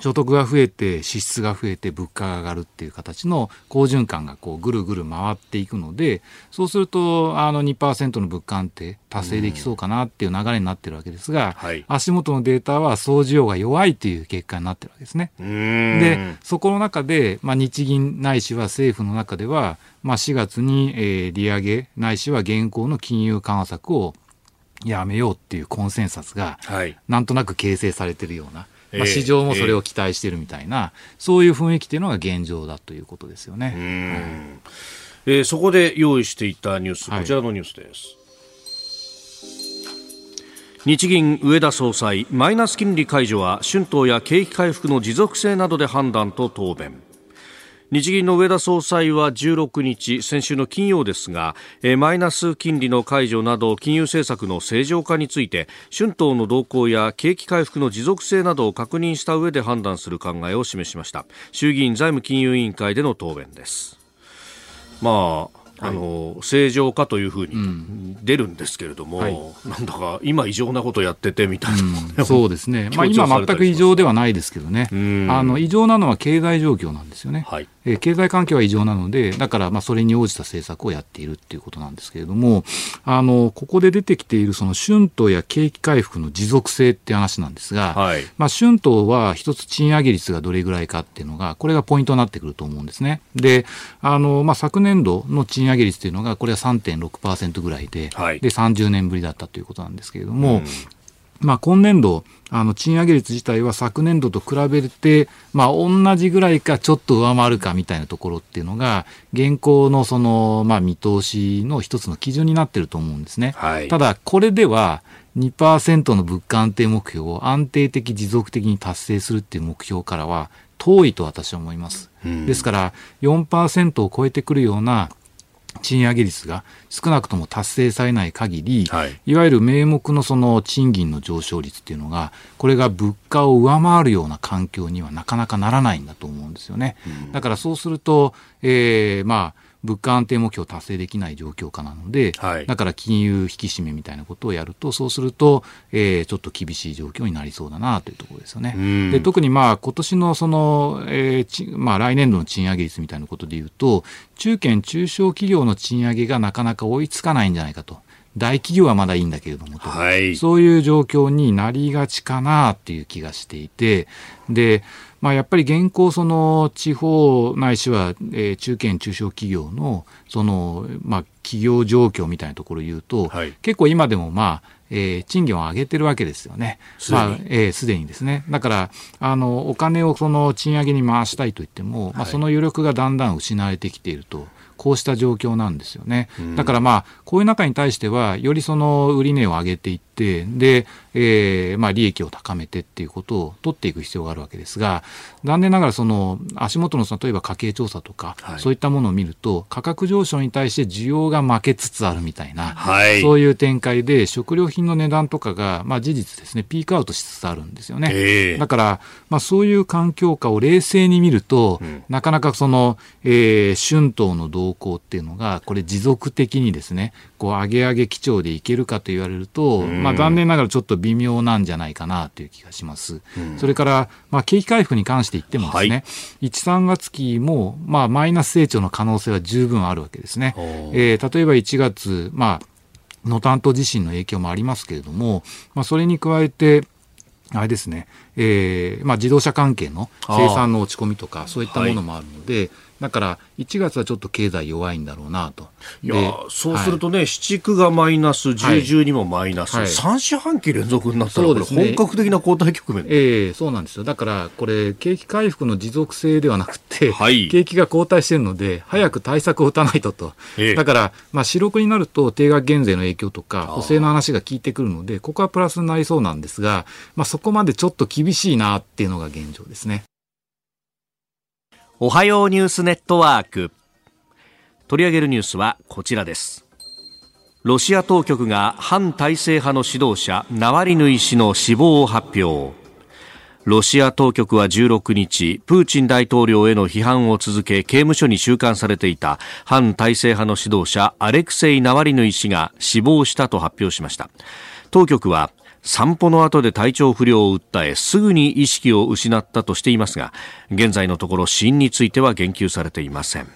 S5: 所得が増えて支出が増えて物価が上がるっていう形の好循環がこうぐるぐる回っていくのでそうするとあの2%の物価安定達成できそうかなっていう流れになってるわけですが、はい、足元のデータは総需要が弱いという結果になってるわけですね。でそこの中で、まあ、日銀ないしは政府の中では、まあ、4月に、えー、利上げないしは現行の金融緩和策をやめようっていうコンセンサスが、なんとなく形成されてるような、まあ、市場もそれを期待しているみたいな、えー、そういう雰囲気というのが現状だということですよね。はい、
S2: えー、そこで用意していたニュース、こちらのニュースです。日銀上田総裁マイナス金利解除は春闘や景気回復の持続性などで判断と答弁日銀の上田総裁は16日先週の金曜ですがマイナス金利の解除など金融政策の正常化について春闘の動向や景気回復の持続性などを確認した上で判断する考えを示しました。衆議院財務金融委員会での答弁です。まああの正常化というふうに出るんですけれども、はい、なんだか今、異常なことやっててみたいな、
S5: うん、そうですね、まあ、今、全く異常ではないですけどね、あの異常なのは経済状況なんですよね、はい、え経済環境は異常なので、だからまあそれに応じた政策をやっているっていうことなんですけれども、あのここで出てきているその春闘や景気回復の持続性って話なんですが、はい、まあ、春闘は一つ賃上げ率がどれぐらいかっていうのが、これがポイントになってくると思うんですね。で、あのまあ、昨年度の賃上げ率というのが、これは3.6%ぐらいで、はい、で30年ぶりだったということなんですけれども、うんまあ、今年度、あの賃上げ率自体は昨年度と比べて、まあ、同じぐらいかちょっと上回るかみたいなところっていうのが、現行のその、まあ、見通しの一つの基準になってると思うんですね。はい、ただ、これでは2%の物価安定目標を安定的持続的に達成するっていう目標からは遠いと私は思います。ですから4%を超えてくるような賃上げ率が少なくとも達成されない限り、はい、いわゆる名目のその賃金の上昇率っていうのが、これが物価を上回るような環境にはなかなかならないんだと思うんですよね。うん、だからそうすると、えー、まあ、物価安定目標達成できない状況下なので、はい、だから金融引き締めみたいなことをやると、そうすると、えー、ちょっと厳しい状況になりそうだなというところですよね。で特にまあ今年のその、えーまあ、来年度の賃上げ率みたいなことでいうと、中堅・中小企業の賃上げがなかなか追いつかないんじゃないかと。大企業はまだいいんだけれどもと、はい、そういう状況になりがちかなっていう気がしていて、で、まあ、やっぱり現行、その地方ないしは、えー、中堅・中小企業のその、まあ、企業状況みたいなところを言うと、はい、結構今でも、まあえー、賃金を上げてるわけですよね。すでに,、まあえー、すでにですね。だからあのお金をその賃上げに回したいといっても、はい、まあ、その余力がだんだん失われてきていると。こうした状況なんですよね。だからまあ、こういう中に対しては、よりその売値を上げていって、で、えー、まあ利益を高めてっていうことを取っていく必要があるわけですが、残念ながらその足元の例えば家計調査とか、はい、そういったものを見ると、価格上昇に対して需要が負けつつあるみたいな、はい、そういう展開で食料品の値段とかが、まあ事実ですね、ピークアウトしつつあるんですよね。えー、だから、まあそういう環境下を冷静に見ると、うん、なかなかその、えー、春闘の動向っていうのが、これ持続的にですね、こう上げ上げ基調でいけるかと言われると、うん、まあ残念ながらちょっと微妙なんじゃないかなという気がします。うん、それから、まあ景気回復に関して言ってもですね、はい、1、3月期も、まあマイナス成長の可能性は十分あるわけですね。えー、例えば1月、まあ、の担当地震の影響もありますけれども、まあ、それに加えて、あれですね、えーまあ、自動車関係の生産の落ち込みとか、そういったものもあるので、だから1月はちょっと経済弱いんだろうなと。
S2: いやそうするとね、はい、7、9がマイナス、10、12もマイナス、はい、3四半期連続になったら、これ、本格的な後退局面、
S5: ね、ええー、そうなんですよ。だから、これ、景気回復の持続性ではなくて、はい、景気が後退しているので、早く対策を打たないとと。えー、だから、まあ、四六になると、定額減税の影響とか、補正の話が効いてくるので、ここはプラスになりそうなんですが、まあ、そこまでちょっと厳しいなっていうのが現状ですね。
S2: おはようニュースネットワーク。取り上げるニュースはこちらです。ロシア当局が反体制派の指導者ナワリヌイ氏の死亡を発表。ロシア当局は16日、プーチン大統領への批判を続け、刑務所に収監されていた反体制派の指導者アレクセイ・ナワリヌイ氏が死亡したと発表しました。当局は散歩の後で体調不良を訴えすぐに意識を失ったとしていますが現在のところ死因については言及されていません、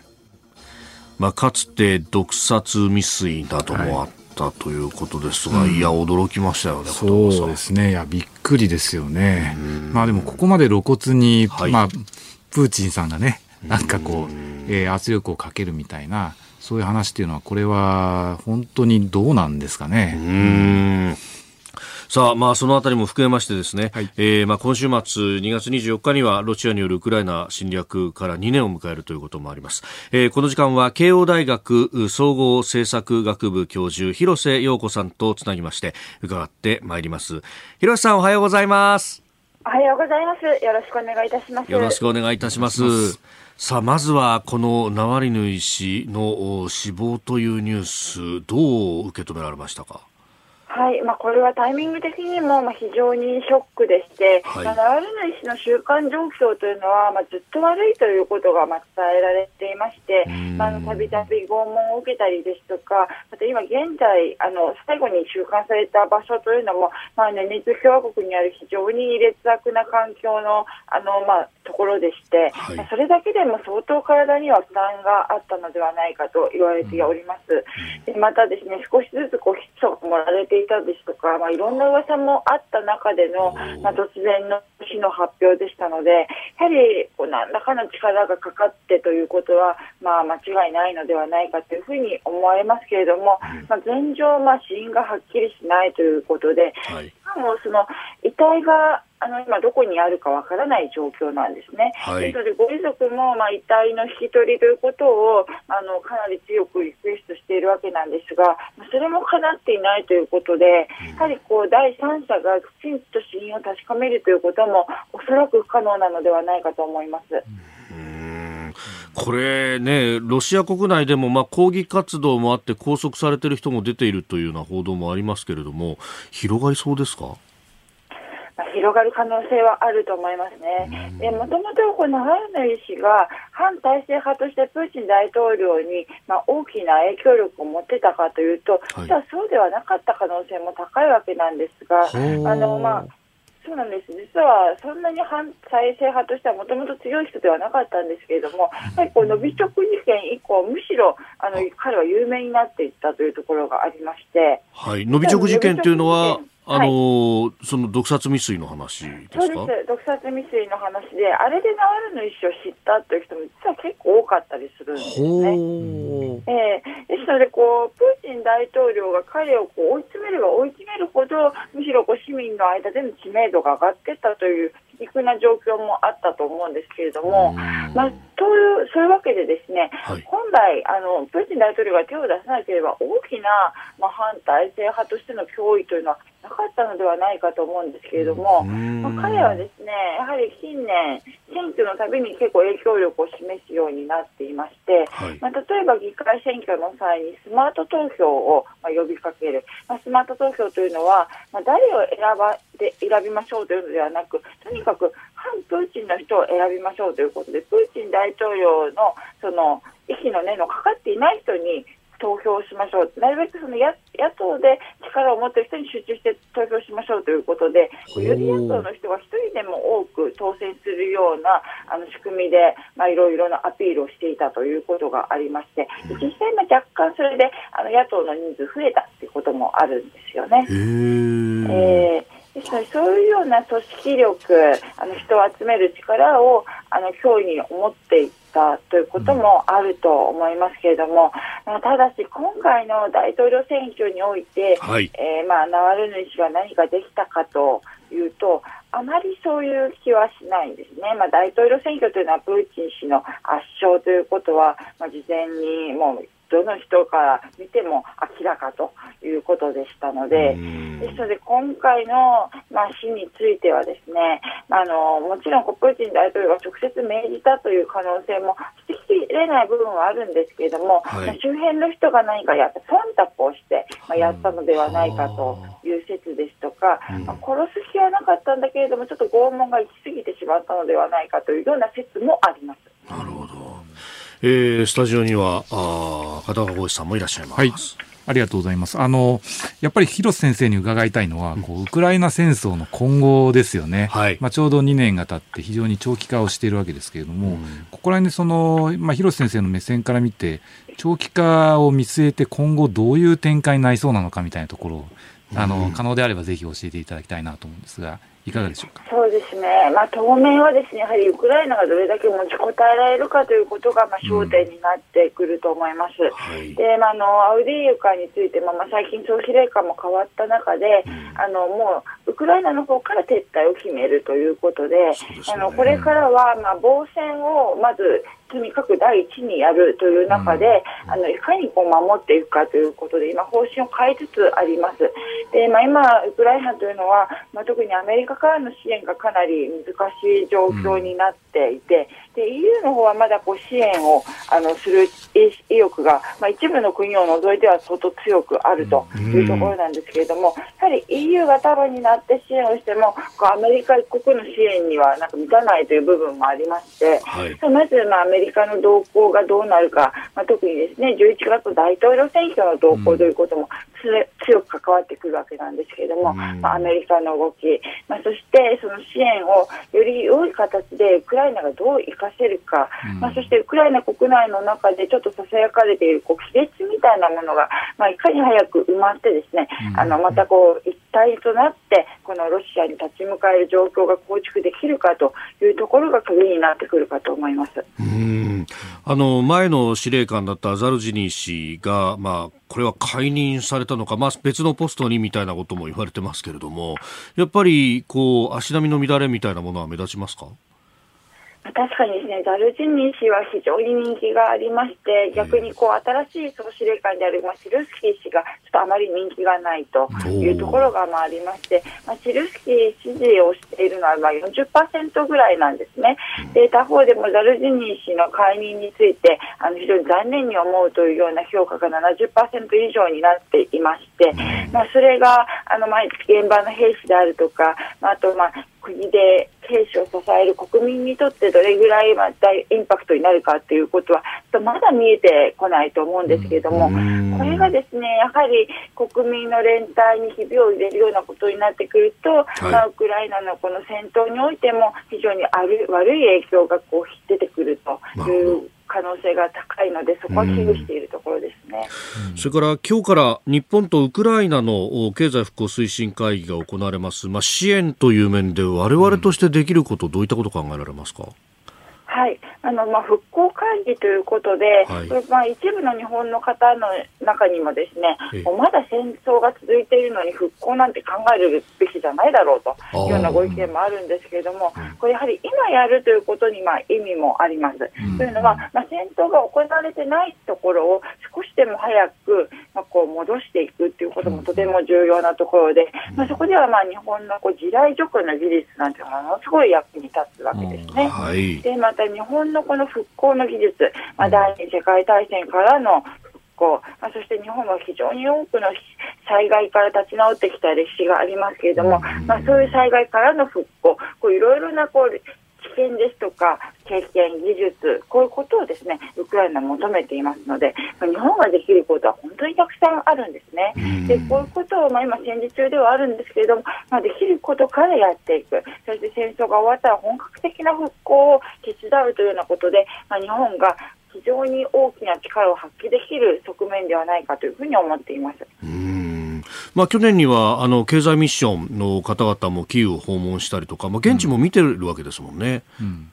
S2: まあ、かつて毒殺未遂などもあった、はい、ということですが、うん、いや驚きましたよね
S5: そうですね。いやびっくりですよね。まあでもここまで露骨に、はい、まあ、プーチンさんがねなんかこう、えー、圧力をかけるみたいなそういう話っていうのは、これは本当にどうなんですかね。
S2: うんさあ、まあ、そのあたりも含めましてですね、はい、えー、まあ、今週末2月24日にはロシアによるウクライナ侵略から2年を迎えるということもあります。えー、この時間は慶応大学総合政策学部教授広瀬陽子さんとつなぎまして伺ってまいります。広瀬さんおはようございます。
S6: おはようございます。よろしくお願いいたします。
S2: よろしくお願いいたします。さあ、まずはこのナワリヌイ氏の死亡というニュース、どう受け止められましたか？
S6: はい。まあ、これはタイミング的にもまあ非常にショックでして、はい、まあ、ナワルヌイ氏の収監状況というのは、まあ、ずっと悪いということがまあ伝えられていまして、たびたび拷問を受けたりですとか、また今現在あの、最後に収監された場所というのも、まあ、ネニズ共和国にある非常に劣悪な環境のあの、まあ、ところでして、はい、それだけでも相当体には負担があったのではないかと言われております。でまたですね少しずつこうヒットが盛られていたですとか、まあ、いろんな噂もあった中での、まあ、突然の死の発表でしたので、やはりこう何らかの力がかかってということは、まあ、間違いないのではないかというふうに思われますけれども、まあ、現状、まあ、死因がはっきりしないということで、もその遺体があの今どこにあるかわからない状況なんですね。はい、ですのでご遺族もまあ遺体の引き取りということをあのかなり強くリクエストしているわけなんですが、それも叶っていないということで、やはりこう第三者がきちんと死因を確かめるということもおそらく不可能なのではないかと思います。
S2: これね、ロシア国内でもまあ抗議活動もあって拘束されている人も出ているというような報道もありますけれども、広がりそうですか？
S6: まあ、広がる可能性はあると思いますね。でもともとこのハルネイ氏が反体制派としてプーチン大統領に、まあ、大きな影響力を持ってたかというと、実はそうではなかった可能性も高いわけなんですが、あのまあそうなんです。実はそんなに反体制派としてはもともと強い人ではなかったんですけれども、やはりこうノビチョク事件以降、むしろあの彼は有名になっていったというところがありまして、
S2: はい、ノビチョク事件というのは、あのーはい、その毒殺未遂の話ですか？
S6: そうです、毒殺未遂の話で、あれでナワルの意思を知ったという人も実は結構多かったりするんですね。えー、ですのでこう、プーチン大統領が彼をこう追い詰めれば追い詰めるほど、むしろこう市民の間での知名度が上がっていったという皮肉な状況もあったと思うんですけれども、まあ、というそういうわけでですね、はい、本来あの、プーチン大統領が手を出さなければ大きな、まあ、反体制派としての脅威というのはなかったのではないかと思うんですけれども、まあ、彼はですねやはり近年、選挙のたびに結構影響力を示すようになっていまして、はい、まあ、例えば議会選挙の際にスマート投票をま呼びかける、まあ、スマート投票というのは、まあ、誰を選ばで選びましょうというのではなく、とにかく反プーチンの人を選びましょうということで、プーチン大統領のその息の根のかかっていない人に投票しましょう、なるべくその野野党で力を持っている人に集中して投票しましょうということで、より野党の人が1人でも多く当選するようなあの仕組みで、まあ、いろいろなアピールをしていたということがありまして、実際、若干それであの野党の人数増えたということもあるんですよね。えーですのでそういうような組織力あの人を集める力をあの脅威に思っていたということもあると思いますけれども、うん、ただし今回の大統領選挙において、はい、えー、まあ、ナワルヌイ氏が何ができたかというとあまりそういう気はしないんですね、まあ、大統領選挙というのはプーチン氏の圧勝ということは、まあ、事前にもうどの人から見ても明らかということでしたので、ですので今回の、まあ、死についてはですね、あのもちろんプーチン大統領が直接命じたという可能性も捨てきれない部分はあるんですけれども、はい、周辺の人が何かやって忖度をして、まあ、やったのではないかという説ですとか、まあ、殺す気はなかったんだけれどもちょっと拷問が行き過ぎてしまったのではないかというような説もあります。
S2: なるほどえー、スタジオにはあ片岡浩さんもいらっしゃいます。はい
S5: ありがとうございます。あの、やっぱり広瀬先生に伺いたいのは、こう、ウクライナ戦争の今後ですよね。はい。まあ、ちょうど2年が経って非常に長期化をしているわけですけれども、うん、ここら辺でその、まあ、広瀬先生の目線から見て、長期化を見据えて今後どういう展開になりそうなのかみたいなところを、あの、可能であればぜひ教えていただきたいなと思うんですが、
S2: いかがでしょうか？
S6: そうですね、まあ、当面はですねやはりウクライナがどれだけ持ちこたえられるかということが、まあ、焦点になってくると思います。うんはい、で、まあ、あのアウディーユカについても、まあ、最近、総司令官も変わった中で、うん、あのもうウクライナの方から撤退を決めるということで、でね、あのこれからは、まあ、防戦をまずとにかく第一にやるという中で、うん、あのいかにこう守っていくかということで今、方針を変えつつあります。でまあ、今、ウクライナというのは、まあ、特にアメリカからの支援がかなり難しい状況になっていて、うん、で EU の方はまだこう支援をあのする意欲が、まあ、一部の国を除いては相当強くあるというところなんですけれども、やはり EU が束になって支援をしても、こうアメリカ一国の支援にはなんか満たないという部分もありまして、はい、まず、まあ、アメリカの動向がどうなるか、まあ、特にですね11月大統領選挙の動向ということも、強く関わってくるわけなんですけれども、まあ、アメリカの動き、まあ、そしてその支援をより良い形でウクライナがどう生かせるか、まあ、そしてウクライナ国内の中でちょっとささやかれているこう亀裂みたいなものが、まあ、いかに早く埋まってですね、あのまたこう一体となってこのロシアに立ち向かえる状況が構築できるかというところが鍵になってくるかと思います。
S2: うん。あの前の司令官だったザルジニー氏が、まあ、これは解任されたのか、まあ、別のポストにみたいなことも言われてますけれども、やっぱりこう足並みの乱れみたいなものは目立ちますか？
S6: 確かにですね、ザルジニー氏は非常に人気がありまして、逆にこう新しい総司令官である、まあ、シルスキー氏がちょっとあまり人気がないというところがまあありまして、まあ、シルスキー支持をしているのはまあ40%ぐらいなんですね。で他方でもザルジニー氏の解任についてあの非常に残念に思うというような評価が70%以上になっていまして、まあ、それがあのまあ現場の兵士であるとか、まあ、あとまあ国で兵士を支える国民にとってどれぐらいま大インパクトになるかということはまだ見えてこないと思うんですけれども、これがですねやはり国民の連帯にひびを入れるようなことになってくると、はい、まあ、ウクライナのこの戦闘においても非常にある悪い影響がこう出てくるという可能性が高いので、そこは危惧しているところですね、
S2: うん、それから今日から日本とウクライナの経済復興推進会議が行われます、まあ、支援という面で、われわれとしてできること、どういったこと考えられますか？
S6: はい。あのまあ、復興会議ということで、はい、まあ、一部の日本の方の中にもですね、まだ戦争が続いているのに復興なんて考えるべきじゃないだろうというようなご意見もあるんですけれども、これやはり今やるということにまあ意味もあります。うん、というのは、まあ、戦闘が行われてないところを少しでも早く、まあ、こう戻していくということもとても重要なところで、まあ、そこではまあ日本のこう地雷除去の技術なんてものすごい役に立つわけですね。はい、でまた日本のこの復興の技術、まあ、第二次世界大戦からの復興、まあ、そして日本は非常に多くの災害から立ち直ってきた歴史がありますけれども、まあ、そういう災害からの復興、こういろいろなこう知見ですとか経験、技術、こういうことをですねウクライナ求めていますので、日本ができることは本当にたくさんあるんですね。でこういうことを、まあ、今、戦時中ではあるんですけれども、まあ、できることからやっていく、そして戦争が終わったら本格的な復興を手伝うというようなことで、まあ、日本が非常に大きな力を発揮できる側面ではないかというふうに思っています。
S2: まあ、去年にはあの経済ミッションの方々もキーウを訪問したりとか、まあ、現地も見てるわけですもんね。うん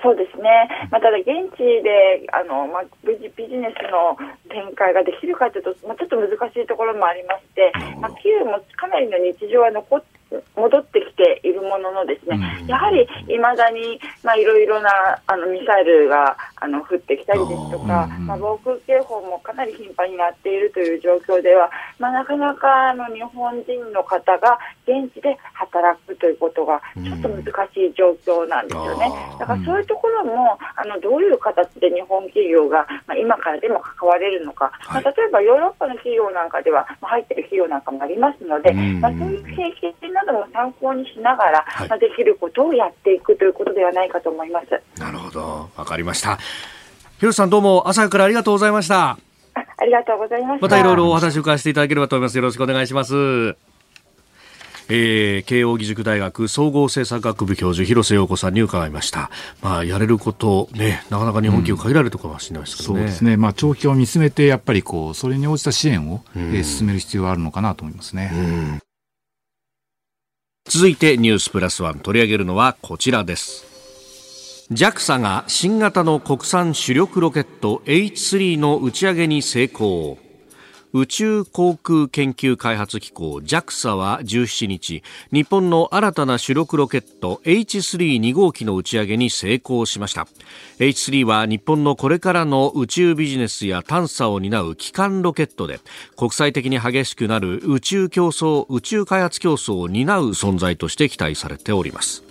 S6: そうですね、まあ、ただ現地であの、まあ、ビジネスの展開ができるかというと、まあ、ちょっと難しいところもありまして、まあ、キーウもかなりの日常は残って戻ってきているもののですね、やはりいまだにまあいろいろなあのミサイルがあの降ってきたりですとか、まあ、防空警報もかなり頻繁になっているという状況では、まあ、なかなかあの日本人の方が現地で働くということがちょっと難しい状況なんですよね。だからそういうところもあのどういう形で日本企業が、まあ、今からでも関われるのか、まあ、例えばヨーロッパの企業なんかでは、まあ、入っている企業なんかもありますので、まあ、そういう経験なども参考にしながら、はい、まあ、できることをやっていくということではないかと思います。
S2: なるほど、わかりました。広瀬さんどうも朝からありがとうございました。
S6: ありがとうございまし
S2: またいろいろお話を伺わせていただければと思います。よろしくお願いします。えー、慶應義塾大学総合政策学部教授広瀬陽子さんに伺いました。まあやれることねなかなか日本企業限られるとかもしれないですけどね、
S5: うん、そうですね。まあ長期を見つめてやっぱりこうそれに応じた支援を、うん、えー、進める必要があるのかなと思いますね。うん
S2: 続いてニュースプラスワン取り上げるのはこちらです。JAXA が新型の国産主力ロケット H3 の打ち上げに成功。宇宙航空研究開発機構 JAXA は17日日本の新たな主力ロケット H32 号機の打ち上げに成功しました。H3 は日本のこれからの宇宙ビジネスや探査を担う基幹ロケットで国際的に激しくなる宇宙競争宇宙開発競争を担う存在として期待されております。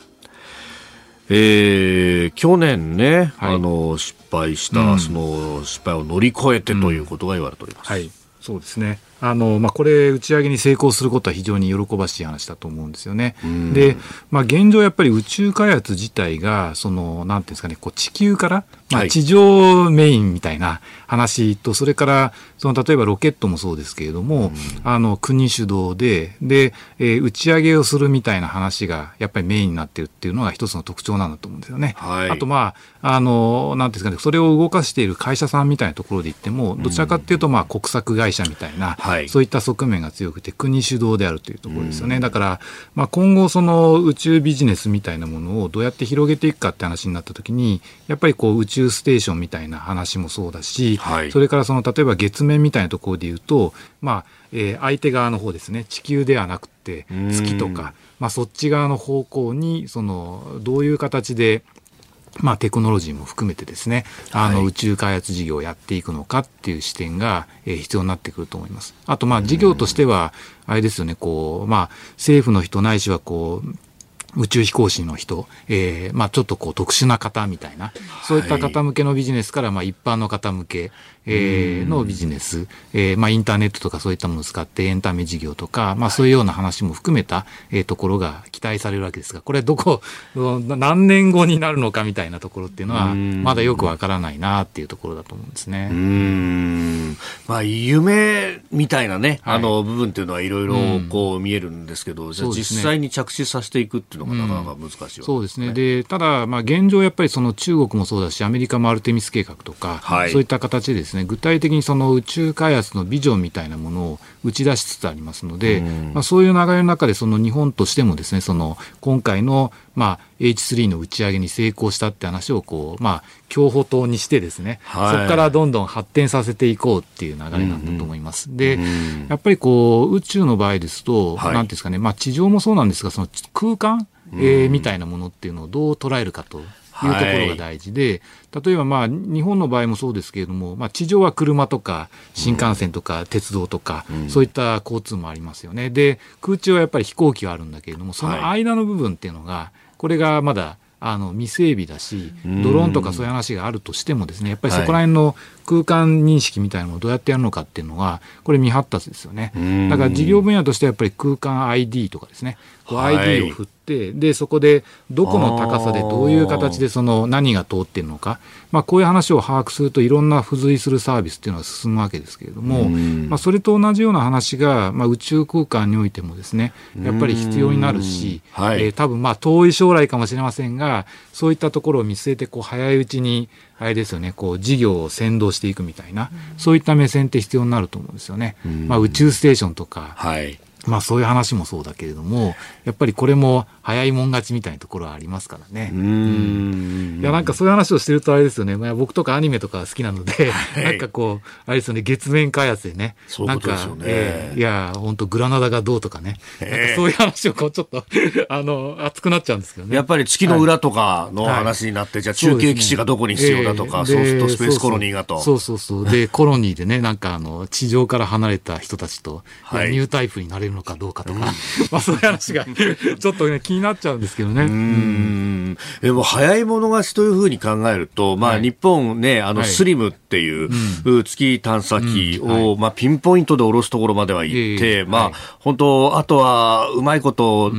S2: えー、去年ね、はい、あの失敗した、うん、その失敗を乗り越えてということが言われております。
S5: うんはいそうですね。あの、まあ、これ、打ち上げに成功することは非常に喜ばしい話だと思うんですよね。で、まあ、現状やっぱり宇宙開発自体が、その、なんていうんですかね、こう地球から、まあ、地上メインみたいな話と、それから、その、例えばロケットもそうですけれども、あの、国主導で、で、えー、打ち上げをするみたいな話が、やっぱりメインになってるっていうのが一つの特徴なんだと思うんですよね。はい、あと、まあ、あの、なんですかね、それを動かしている会社さんみたいなところで言っても、どちらかっていうと、まあ、国策会社みたいな、はい、そういった側面が強くて、国主導であるというところですよね。だから、まあ、今後、その宇宙ビジネスみたいなものをどうやって広げていくかって話になったときに、やっぱりこう宇宙ステーションみたいな話もそうだし、はい、それからその例えば月面みたいなところでいうと、まあえー、相手側の方ですね、地球ではなくて月とか、まあ、そっち側の方向にそのどういう形でまあ、テクノロジーも含めてですね、あの、宇宙開発事業をやっていくのかっていう視点が、えー、必要になってくると思います。あと、まあ、事業としては、あれですよね、こう、まあ、政府の人ないしは、こう、宇宙飛行士の人、えー、まあちょっとこう特殊な方みたいな、そういった方向けのビジネスから、まあ一般の方向け、えー、のビジネス、えー、まあ、インターネットとかそういったものを使ってエンタメ事業とか、まあ、そういうような話も含めた、えー、ところが期待されるわけですが、これどこ、*laughs* 何年後になるのかみたいなところっていうのは、まだよくわからないなっていうところだと思うんですね。う
S2: ん。まあ、夢みたいなね、はい、あの部分っていうのはいろいろこう見えるんですけど、じゃあ実際に着手させていくっていうのがなかなか難しい、ね、
S5: そうですね。で、ただ、まあ、現状やっぱりその中国もそうだし、アメリカもアルテミス計画とか、はい、そういった形でですね、ね、具体的にその宇宙開発のビジョンみたいなものを打ち出しつつありますので、まあ、そういう流れの中でその日本としてもですね、その今回のまあ H3 の打ち上げに成功したって話をこう、まあ、競歩塔にしてですね、はい、そこからどんどん発展させていこうっていう流れなんだと思います。うん。うん、で、やっぱりこう、宇宙の場合ですと、はい、なんですかね、まあ地上もそうなんですが、その空間、えー、みたいなものっていうのをどう捉えるかというところが大事で、はい、例えばまあ日本の場合もそうですけれども、まあ、地上は車とか新幹線とか鉄道とか、うん、そういった交通もありますよね。で空中はやっぱり飛行機はあるんだけれどもその間の部分っていうのが、これがまだあの未整備だし、ドローンとかそういう話があるとしてもですね、やっぱりそこら辺の空間認識みたいなのをどうやってやるのかっていうのは、これ未発達ですよね。だから事業分野としてはやっぱり空間 ID とかですね、ID を振って、で、そこでどこの高さでどういう形でその何が通っているのか、まあこういう話を把握するといろんな付随するサービスっていうのは進むわけですけれども、まあそれと同じような話が、まあ宇宙空間においてもですね、やっぱり必要になるし、はい、えー、多分まあ遠い将来かもしれませんが、そういったところを見据えてこう早いうちにあれですよね、こう事業を先導していくみたいな、そういった目線って必要になると思うんですよね。まあ宇宙ステーションとか、はい、まあそういう話もそうだけれども、やっぱりこれも早いもん勝ちみたいなところはありますからね。うん。いや、なんかそういう話をしてるとあれですよね。まあ僕とかアニメとか好きなので、はい、なんかこう、あれですよね、月面開発でね。
S2: そういうことですよね。
S5: えー、いや、本当グラナダがどうとかね。えー、そういう話をこうちょっと *laughs* あの、熱くなっちゃうんですけどね。
S2: やっぱり月の裏とかの話になって、はい、じゃあ中継基地がどこに必要だとか、そう、ねえー、するとスペースコロニーがと。
S5: そうそうそうで、コロニーでね、なんかあの、地上から離れた人たちと、はい、ニュータイプになれるのかど。うかとか、まあそういう話がちょっとね、気になっちゃうんですけどね。ね。うん。
S2: でも早い者勝ちというふうに考えると、まあ、日本ね、あのスリムっていう、月探査機を、まあ、ピンポイントで下ろすところまでは行って、まあ、本当、あとはうまいこと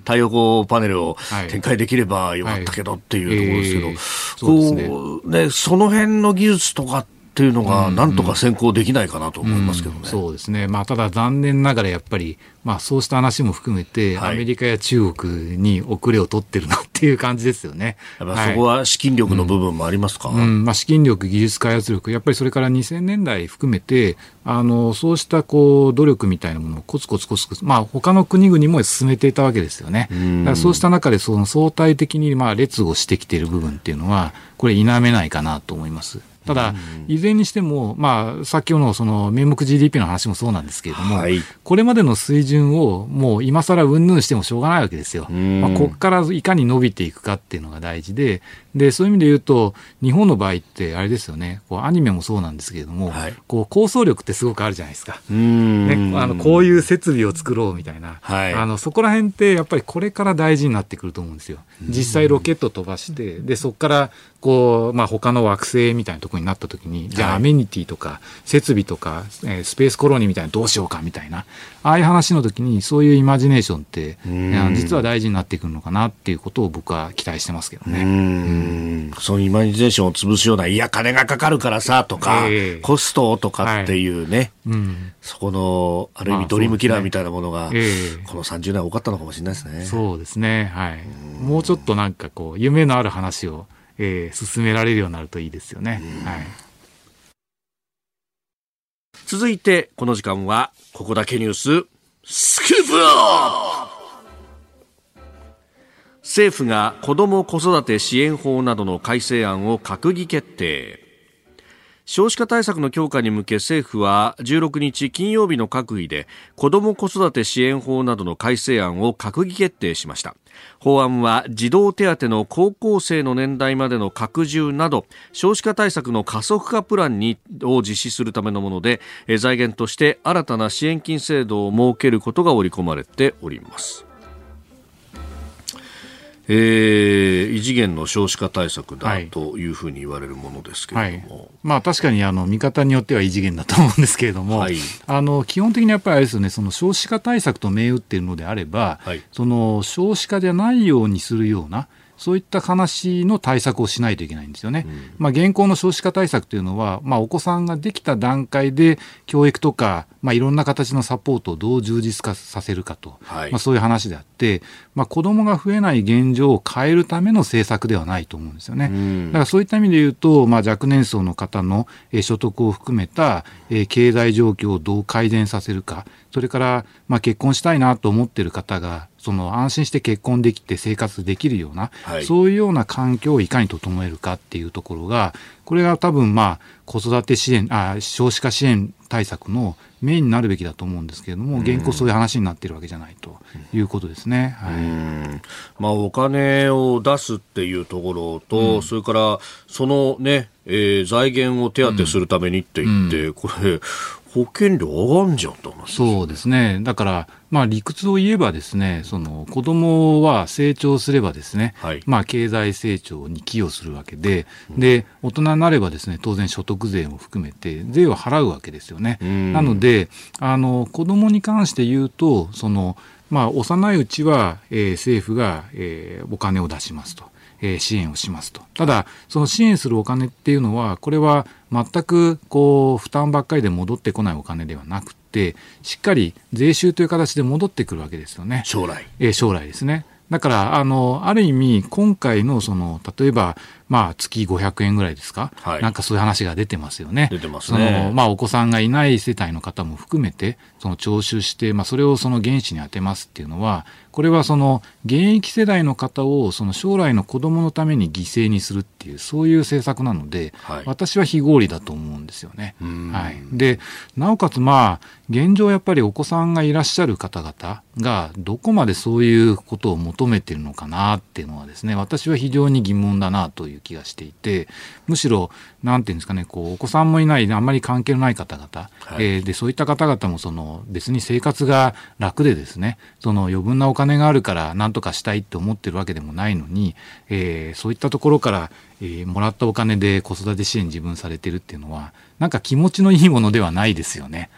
S2: 太陽光パネルを展開できればよかったけどっていうところですけど、こうね、その辺の技術とかっっていうのが、なんとか先行できないかなと思いますけどね。
S5: うんうん、そうですね。まあ、ただ残念ながらやっぱり、まあ、そうした話も含めて、アメリカや中国に遅れを取ってるなっていう感じですよね。
S2: やっぱそこは資金力の部分もありますか、
S5: うん、まあ、資金力、技術開発力、やっぱりそれから2000年代含めて、あのそうしたこう努力みたいなものをコツコツコツコツ、まあ他の国々も進めていたわけですよね。だからそうした中でその相対的にまあ列をしてきている部分っていうのは、これ否めないかなと思います。ただ、いずれにしても、まあ、先ほどのその名目 GDP の話もそうなんですけれども、はい、これまでの水準をもう今更うんぬんしてもしょうがないわけですよ。まあ、ここからいかに伸びていくかっていうのが大事で、で、そういう意味で言うと、日本の場合ってあれですよね、こうアニメもそうなんですけれども、はい、こう構想力ってすごくあるじゃないですか。ね、あのこういう設備を作ろうみたいな、はい、あのそこら辺ってやっぱりこれから大事になってくると思うんですよ。実際ロケット飛ばして、で、そこからこう、まあ、他の惑星みたいなところになった時に、じゃあアメニティとか設備とか、えー、スペースコロニーみたいなどうしようかみたいな、ああいう話の時にそういうイマジネーションって、実は大事になってくるのかなっていうことを僕は期待してますけどね。
S2: うん。そのイマジネーションを潰すような、いや、金がかかるからさとか、えー、コストとかっていうね、はい。うん、そこの、ある意味ドリームキラーみたいなものが、まあね。えー、この30年多かったのかもしれないですね。
S5: そうですね。はい。もうちょっとなんかこう、夢のある話を、えー、進められるようになるといいですよね。はい、
S2: 続いてこの時間はここだけニュース。スクープアップ。政府が子ども子育て支援法などの改正案を閣議決定。少子化対策の強化に向け政府は16日金曜日の閣議で子ども子育て支援法などの改正案を閣議決定しました法案は児童手当の高校生の年代までの拡充など少子化対策の加速化プランにを実施するためのもので財源として新たな支援金制度を設けることが織り込まれております。えー、異次元の少子化対策だというふうに言われるものですけれども、はい、
S5: まあ、確かにあの見方によっては異次元だと思うんですけれども、はい、あの基本的にやっぱりあれですよねその少子化対策と銘打っているのであれば、はい、その少子化じゃないようにするようなそういった話の対策をしないといけないんですよね。うん、まあ、現行の少子化対策というのは、まあ、お子さんができた段階で教育とか、まあ、いろんな形のサポートをどう充実化させるかと、はい、まあ、そういう話であって、まあ、子供が増えない現状を変えるための政策ではないと思うんですよね。うん、だからそういった意味で言うと、まあ、若年層の方の所得を含めた経済状況をどう改善させるか、それから、まあ、結婚したいなと思っている方が、その安心して結婚できて生活できるような、はい、そういうような環境をいかに整えるかっていうところが、これが多分まあ子育て支援、あ少子化支援対策のメインになるべきだと思うんですけれども、現行そういう話になっているわけじゃないということですね。はい、
S2: まあ、お金を出すっていうところと、うん、それからそのね、えー、財源を手当てするためにって言って、うん、これ、保険料上がんじゃんと
S5: そうですね。だから、まあ理屈を言えばですね、その子供は成長すればですね、はい、まあ経済成長に寄与するわけで、うん、で、大人になればですね、当然所得税も含めて税を払うわけですよね。なので、あの、子供に関して言うと、その、まあ幼いうちは、えー、政府が、えー、お金を出しますと。えー、支援をしますと。ただ、その支援するお金っていうのは、これは全くこう負担ばっかりで戻ってこないお金ではなくて、しっかり税収という形で戻ってくるわけですよね。
S2: 将来。
S5: えー、将来ですね。だから、あの、ある意味、今回の、その、例えば、まあ、月500円ぐらいですか、はい、なんかそういう話が出てますよね。
S2: 出てますね。
S5: その、まあ、お子さんがいない世帯の方も含めて、その徴収して、まあ、それをその原資に充てますっていうのは、これはその、現役世代の方を、その将来の子供のために犠牲にするっていう、そういう政策なので、はい、私は非合理だと思うんですよね。はい。で、なおかつ、まあ、現状やっぱりお子さんがいらっしゃる方々が、どこまでそういうことを求めてるのかなっていうのはですね、私は非常に疑問だなという気がしていて、むしろ、なんていうんですかね、こう、お子さんもいない、あんまり関係のない方々、はい、えー、で、そういった方々も、その、別に生活が楽でですね、その余分なお金があるから何とかしたいって思ってるわけでもないのに、えー、そういったところから、えー、もらったお金で子育て支援自分されてるっていうのは、なんか気持ちのいいものではないですよね。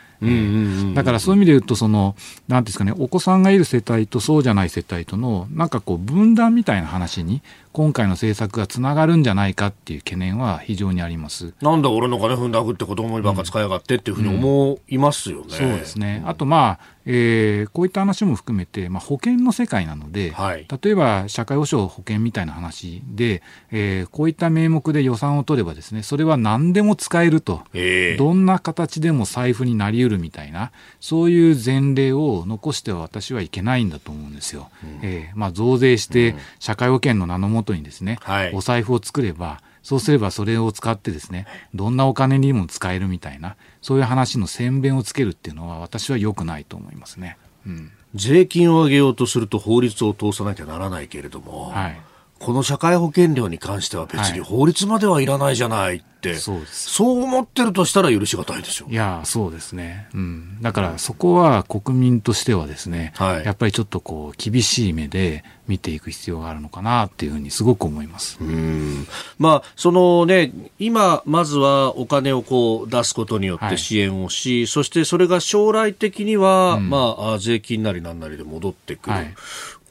S5: だからそういう意味で言うと、その、なんですかね、お子さんがいる世帯とそうじゃない世帯との、なんかこう、分断みたいな話に、今回の政策がつながるんじゃないかっていう懸念は非常にあります
S2: なんだ俺の金踏んだくって子供にばっか使いやがってっていうふうに思いますよね。うん、
S5: そうですねあとまあえー、こういった話も含めて、まあ、保険の世界なので、はい、例えば社会保障保険みたいな話で、えー、こういった名目で予算を取ればですねそれは何でも使えると、えー、どんな形でも財布になりうるみたいなそういう前例を残しては私はいけないんだと思うんですよ。うん、えー、まあ、増税して社会保険の名のもとにですね、うん、お財布を作ればそうすればそれを使ってですね、どんなお金にも使えるみたいな、そういう話の宣伝をつけるっていうのは私は良くないと思いますね。うん、
S2: 税金を上げようとすると法律を通さなきゃならないけれども、はい、この社会保険料に関しては別に法律まではいらないじゃないって、はい、そうそう思ってるとしたら許しがたいですよ。
S5: いや、そうですね。うん。だからそこは国民としてはですね、はい、やっぱりちょっとこう厳しい目で見ていく必要があるのかなっていうふうにすごく思います。
S2: うんまあ、そのね、今、まずはお金をこう出すことによって支援をし、はい、そしてそれが将来的には、うん、まあ、税金なりなんなりで戻ってくる。はい、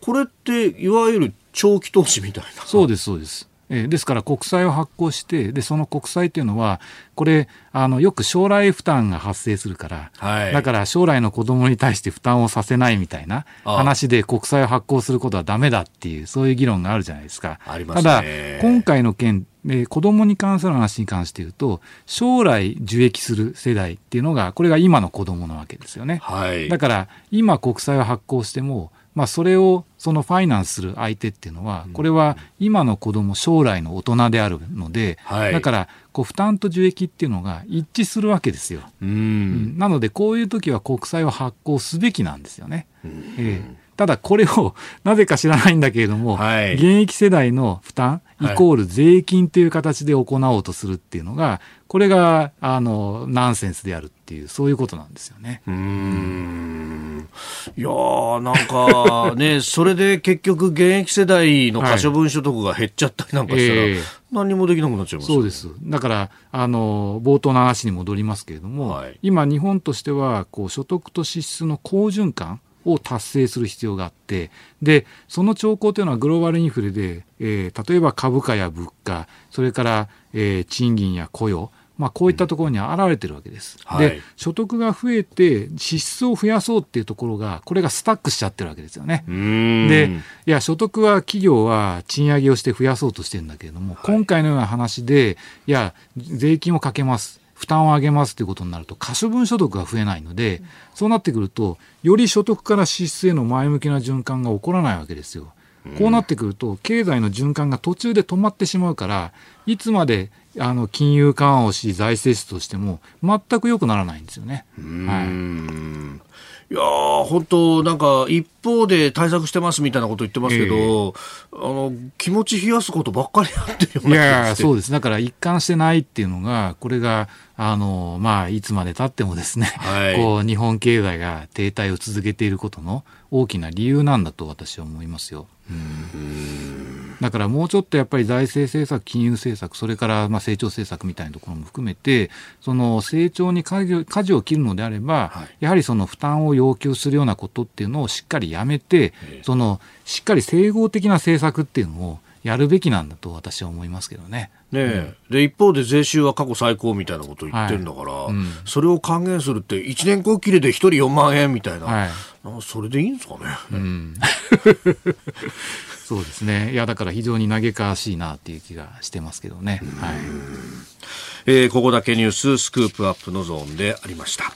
S2: これって、いわゆる長期投資みたいな。
S5: そうです、そうです。えー、ですから国債を発行してでその国債っていうのはこれあのよく将来負担が発生するから、はい、だから将来の子供に対して負担をさせないみたいな話で国債を発行することはダメだっていうそういう議論があるじゃないですか。
S2: すね、
S5: ただ今回の件で子供に関する話に関して言うと将来受益する世代っていうのがこれが今の子供なわけですよね。はい、だから今国債を発行してもまあ、それをそのファイナンスする相手っていうのは、これは今の子供将来の大人であるので、はい、だからこう負担と受益っていうのが一致するわけですよ。うん、なのでこういう時は国債を発行すべきなんですよね。えー、ただこれを *laughs* なぜか知らないんだけれども、はい、現役世代の負担イコール税金という形で行おうとするっていうのが、これがあのナンセンスであるっていうそういうことなんですよね。うん。
S2: いやーなんかね *laughs* それで結局現役世代の可処分所得が減っちゃったりなんかしたら、はいえ。ー、何もできなくなっちゃいます、
S5: そうです。だからあの冒頭の話に戻りますけれども、はい、今日本としてはこう所得と支出の好循環を達成する必要があってでその兆候というのはグローバルインフレで、えー、例えば株価や物価それから、えー、賃金や雇用まあ、こういったところに現れてるわけです。はい、で所得が増えて支出を増やそうっていうところがこれがスタックしちゃってるわけですよね。でいや所得は企業は賃上げをして増やそうとしてるんだけれども、はい、今回のような話でいや税金をかけます負担を上げますということになると可処分所得が増えないのでそうなってくるとより所得から支出への前向きな循環が起こらないわけですよ。こうなってくると経済の循環が途中で止まってしまうからいつまであの金融緩和をし財政出としても全く良くならないんですよね。はい
S2: いや本当、なんか一方で対策してますみたいなこと言ってますけど、えー、あの気持ち冷やすことばっかりやってるよ
S5: そうです、だから一貫してないっていうのが、これがあの、まあ、いつまでたってもですね、はい、こう日本経済が停滞を続けていることの大きな理由なんだと私は思いますよ。だからもうちょっとやっぱり財政政策、金融政策、それからまあ成長政策みたいなところも含めて、その成長に舵を切るのであれば、はい、やはりその負担を要求するようなことっていうのをしっかりやめて、そのしっかり整合的な政策っていうのをやるべきなんだと私は思いますけどね。
S2: ね、うん、で一方で税収は過去最高みたいなことを言ってるんだから、はいうん、それを還元するって1年後きりで1人4万円みたいな、はい、それでいいんですかね。うん *laughs*
S5: そうですね。いや、だから非常に嘆かわしいなっていう気がしてますけどね。はい。
S2: えー、ここだけニューススクープアップのゾーンでありました。